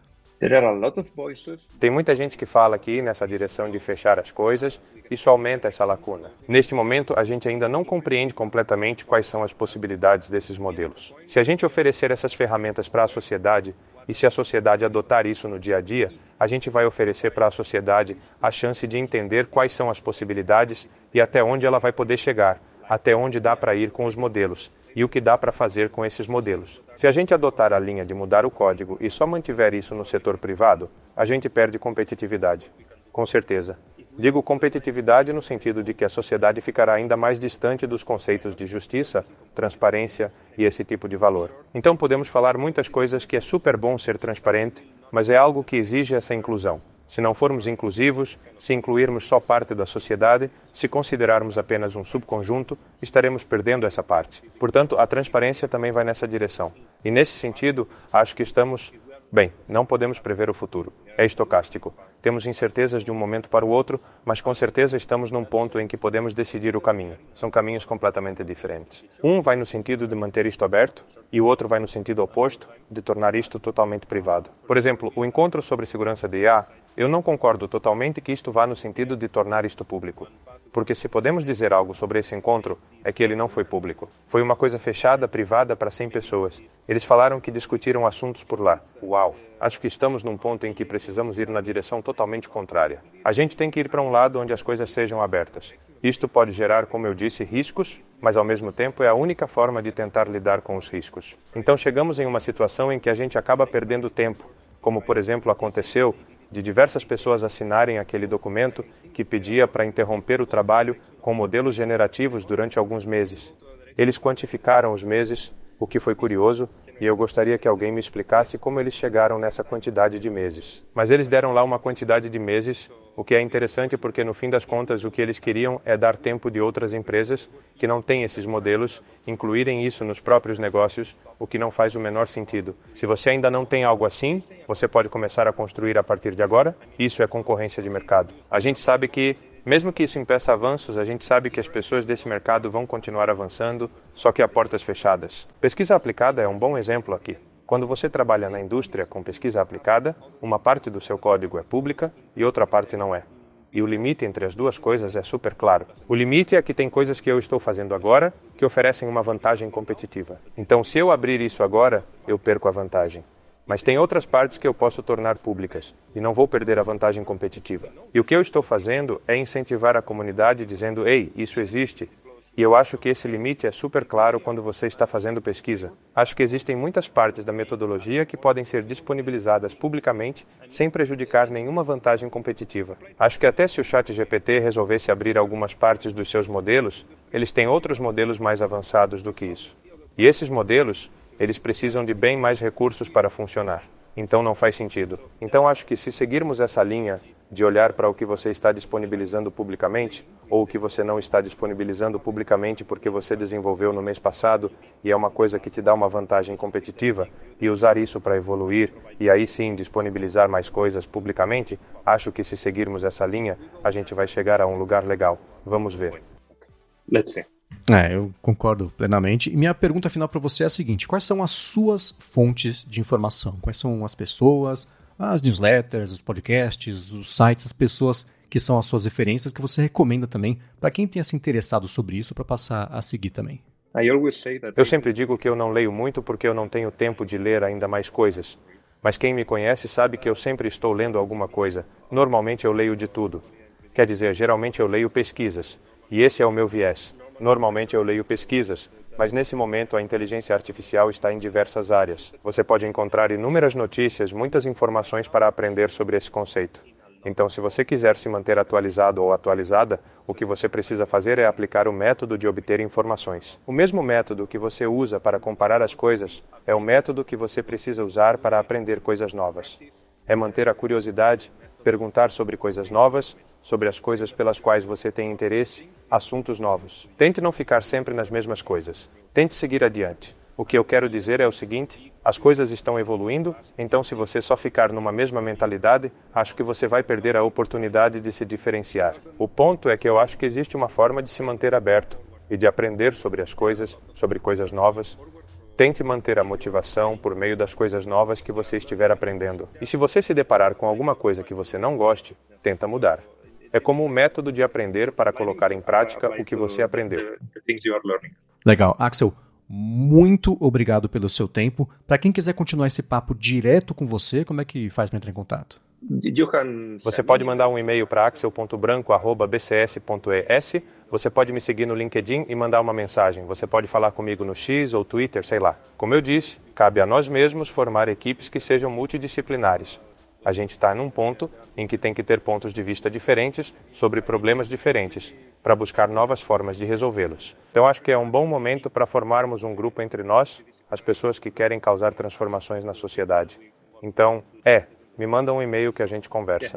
Tem muita gente que fala aqui nessa direção de fechar as coisas, isso aumenta essa lacuna. Neste momento, a gente ainda não compreende completamente quais são as possibilidades desses modelos. Se a gente oferecer essas ferramentas para a sociedade e se a sociedade adotar isso no dia a dia, a gente vai oferecer para a sociedade a chance de entender quais são as possibilidades e até onde ela vai poder chegar, até onde dá para ir com os modelos e o que dá para fazer com esses modelos. Se a gente adotar a linha de mudar o código e só mantiver isso no setor privado, a gente perde competitividade. Com certeza. Digo competitividade no sentido de que a sociedade ficará ainda mais distante dos conceitos de justiça, transparência e esse tipo de valor. Então podemos falar muitas coisas que é super bom ser transparente, mas é algo que exige essa inclusão. Se não formos inclusivos, se incluirmos só parte da sociedade, se considerarmos apenas um subconjunto, estaremos perdendo essa parte. Portanto, a transparência também vai nessa direção. E nesse sentido, acho que estamos. Bem, não podemos prever o futuro. É estocástico. Temos incertezas de um momento para o outro, mas com certeza estamos num ponto em que podemos decidir o caminho. São caminhos completamente diferentes. Um vai no sentido de manter isto aberto e o outro vai no sentido oposto, de tornar isto totalmente privado. Por exemplo, o encontro sobre segurança de IA eu não concordo totalmente que isto vá no sentido de tornar isto público. Porque se podemos dizer algo sobre esse encontro, é que ele não foi público. Foi uma coisa fechada, privada para 100 pessoas. Eles falaram que discutiram assuntos por lá. Uau! Acho que estamos num ponto em que precisamos ir na direção totalmente contrária. A gente tem que ir para um lado onde as coisas sejam abertas. Isto pode gerar, como eu disse, riscos, mas ao mesmo tempo é a única forma de tentar lidar com os riscos. Então chegamos em uma situação em que a gente acaba perdendo tempo, como por exemplo aconteceu de diversas pessoas assinarem aquele documento que pedia para interromper o trabalho com modelos generativos durante alguns meses. Eles quantificaram os meses, o que foi curioso, e eu gostaria que alguém me explicasse como eles chegaram nessa quantidade de meses. Mas eles deram lá uma quantidade de meses, o que é interessante porque no fim das contas o que eles queriam é dar tempo de outras empresas que não têm esses modelos incluírem isso nos próprios negócios, o que não faz o menor sentido. Se você ainda não tem algo assim, você pode começar a construir a partir de agora. Isso é concorrência de mercado. A gente sabe que mesmo que isso impeça avanços, a gente sabe que as pessoas desse mercado vão continuar avançando, só que a portas fechadas. Pesquisa aplicada é um bom exemplo aqui. Quando você trabalha na indústria com pesquisa aplicada, uma parte do seu código é pública e outra parte não é. E o limite entre as duas coisas é super claro. O limite é que tem coisas que eu estou fazendo agora que oferecem uma vantagem competitiva. Então, se eu abrir isso agora, eu perco a vantagem. Mas tem outras partes que eu posso tornar públicas e não vou perder a vantagem competitiva. E o que eu estou fazendo é incentivar a comunidade dizendo: ei, isso existe. E eu acho que esse limite é super claro quando você está fazendo pesquisa. Acho que existem muitas partes da metodologia que podem ser disponibilizadas publicamente sem prejudicar nenhuma vantagem competitiva. Acho que até se o Chat GPT resolvesse abrir algumas partes dos seus modelos, eles têm outros modelos mais avançados do que isso. E esses modelos eles precisam de bem mais recursos para funcionar. Então não faz sentido. Então acho que se seguirmos essa linha de olhar para o que você está disponibilizando publicamente ou o que você não está disponibilizando publicamente porque você desenvolveu no mês passado e é uma coisa que te dá uma vantagem competitiva e usar isso para evoluir e aí sim disponibilizar mais coisas publicamente, acho que se seguirmos essa linha, a gente vai chegar a um lugar legal. Vamos ver. Let's see. É, eu concordo plenamente. E minha pergunta final para você é a seguinte: quais são as suas fontes de informação? Quais são as pessoas, as newsletters, os podcasts, os sites, as pessoas que são as suas referências que você recomenda também para quem tenha se interessado sobre isso para passar a seguir também? Eu sempre digo que eu não leio muito porque eu não tenho tempo de ler ainda mais coisas. Mas quem me conhece sabe que eu sempre estou lendo alguma coisa. Normalmente eu leio de tudo. Quer dizer, geralmente eu leio pesquisas. E esse é o meu viés. Normalmente eu leio pesquisas, mas nesse momento a inteligência artificial está em diversas áreas. Você pode encontrar inúmeras notícias, muitas informações para aprender sobre esse conceito. Então, se você quiser se manter atualizado ou atualizada, o que você precisa fazer é aplicar o método de obter informações. O mesmo método que você usa para comparar as coisas é o método que você precisa usar para aprender coisas novas. É manter a curiosidade perguntar sobre coisas novas, sobre as coisas pelas quais você tem interesse, assuntos novos. Tente não ficar sempre nas mesmas coisas. Tente seguir adiante. O que eu quero dizer é o seguinte: as coisas estão evoluindo, então se você só ficar numa mesma mentalidade, acho que você vai perder a oportunidade de se diferenciar. O ponto é que eu acho que existe uma forma de se manter aberto e de aprender sobre as coisas, sobre coisas novas. Tente manter a motivação por meio das coisas novas que você estiver aprendendo. E se você se deparar com alguma coisa que você não goste, tenta mudar. É como um método de aprender para colocar em prática o que você aprendeu. Legal. Axel, muito obrigado pelo seu tempo. Para quem quiser continuar esse papo direto com você, como é que faz para entrar em contato? Você pode mandar um e-mail para axel.branco.bcs.es. Você pode me seguir no LinkedIn e mandar uma mensagem. Você pode falar comigo no X ou Twitter, sei lá. Como eu disse, cabe a nós mesmos formar equipes que sejam multidisciplinares. A gente está num ponto em que tem que ter pontos de vista diferentes sobre problemas diferentes para buscar novas formas de resolvê-los. Então acho que é um bom momento para formarmos um grupo entre nós, as pessoas que querem causar transformações na sociedade. Então, é, me manda um e-mail que a gente conversa.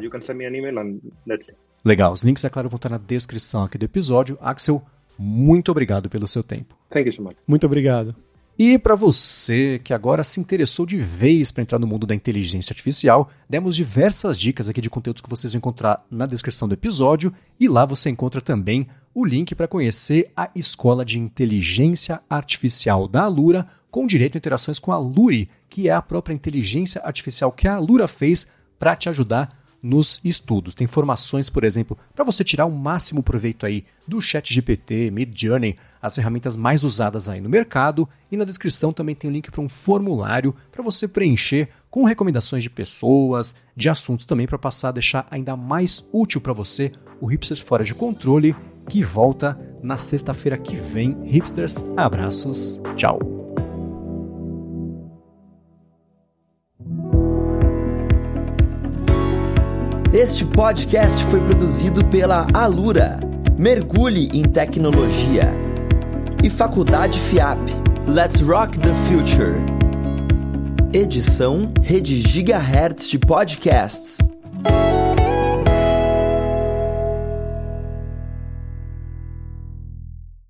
Legal, os links, é claro, vão estar na descrição aqui do episódio. Axel, muito obrigado pelo seu tempo. Thank you so much. Muito obrigado. E para você que agora se interessou de vez para entrar no mundo da inteligência artificial, demos diversas dicas aqui de conteúdos que vocês vão encontrar na descrição do episódio e lá você encontra também o link para conhecer a Escola de Inteligência Artificial da Alura, com direito a interações com a Luri, que é a própria inteligência artificial que a Alura fez para te ajudar nos estudos. Tem informações, por exemplo, para você tirar o máximo proveito aí do Chat GPT, Midjourney, as ferramentas mais usadas aí no mercado. E na descrição também tem um link para um formulário para você preencher com recomendações de pessoas, de assuntos também para passar a deixar ainda mais útil para você o Hipsters Fora de Controle, que volta na sexta-feira que vem. Hipsters, abraços, tchau! Este podcast foi produzido pela Alura. Mergulhe em tecnologia. E Faculdade FIAP. Let's Rock the Future. Edição Rede Gigahertz de Podcasts.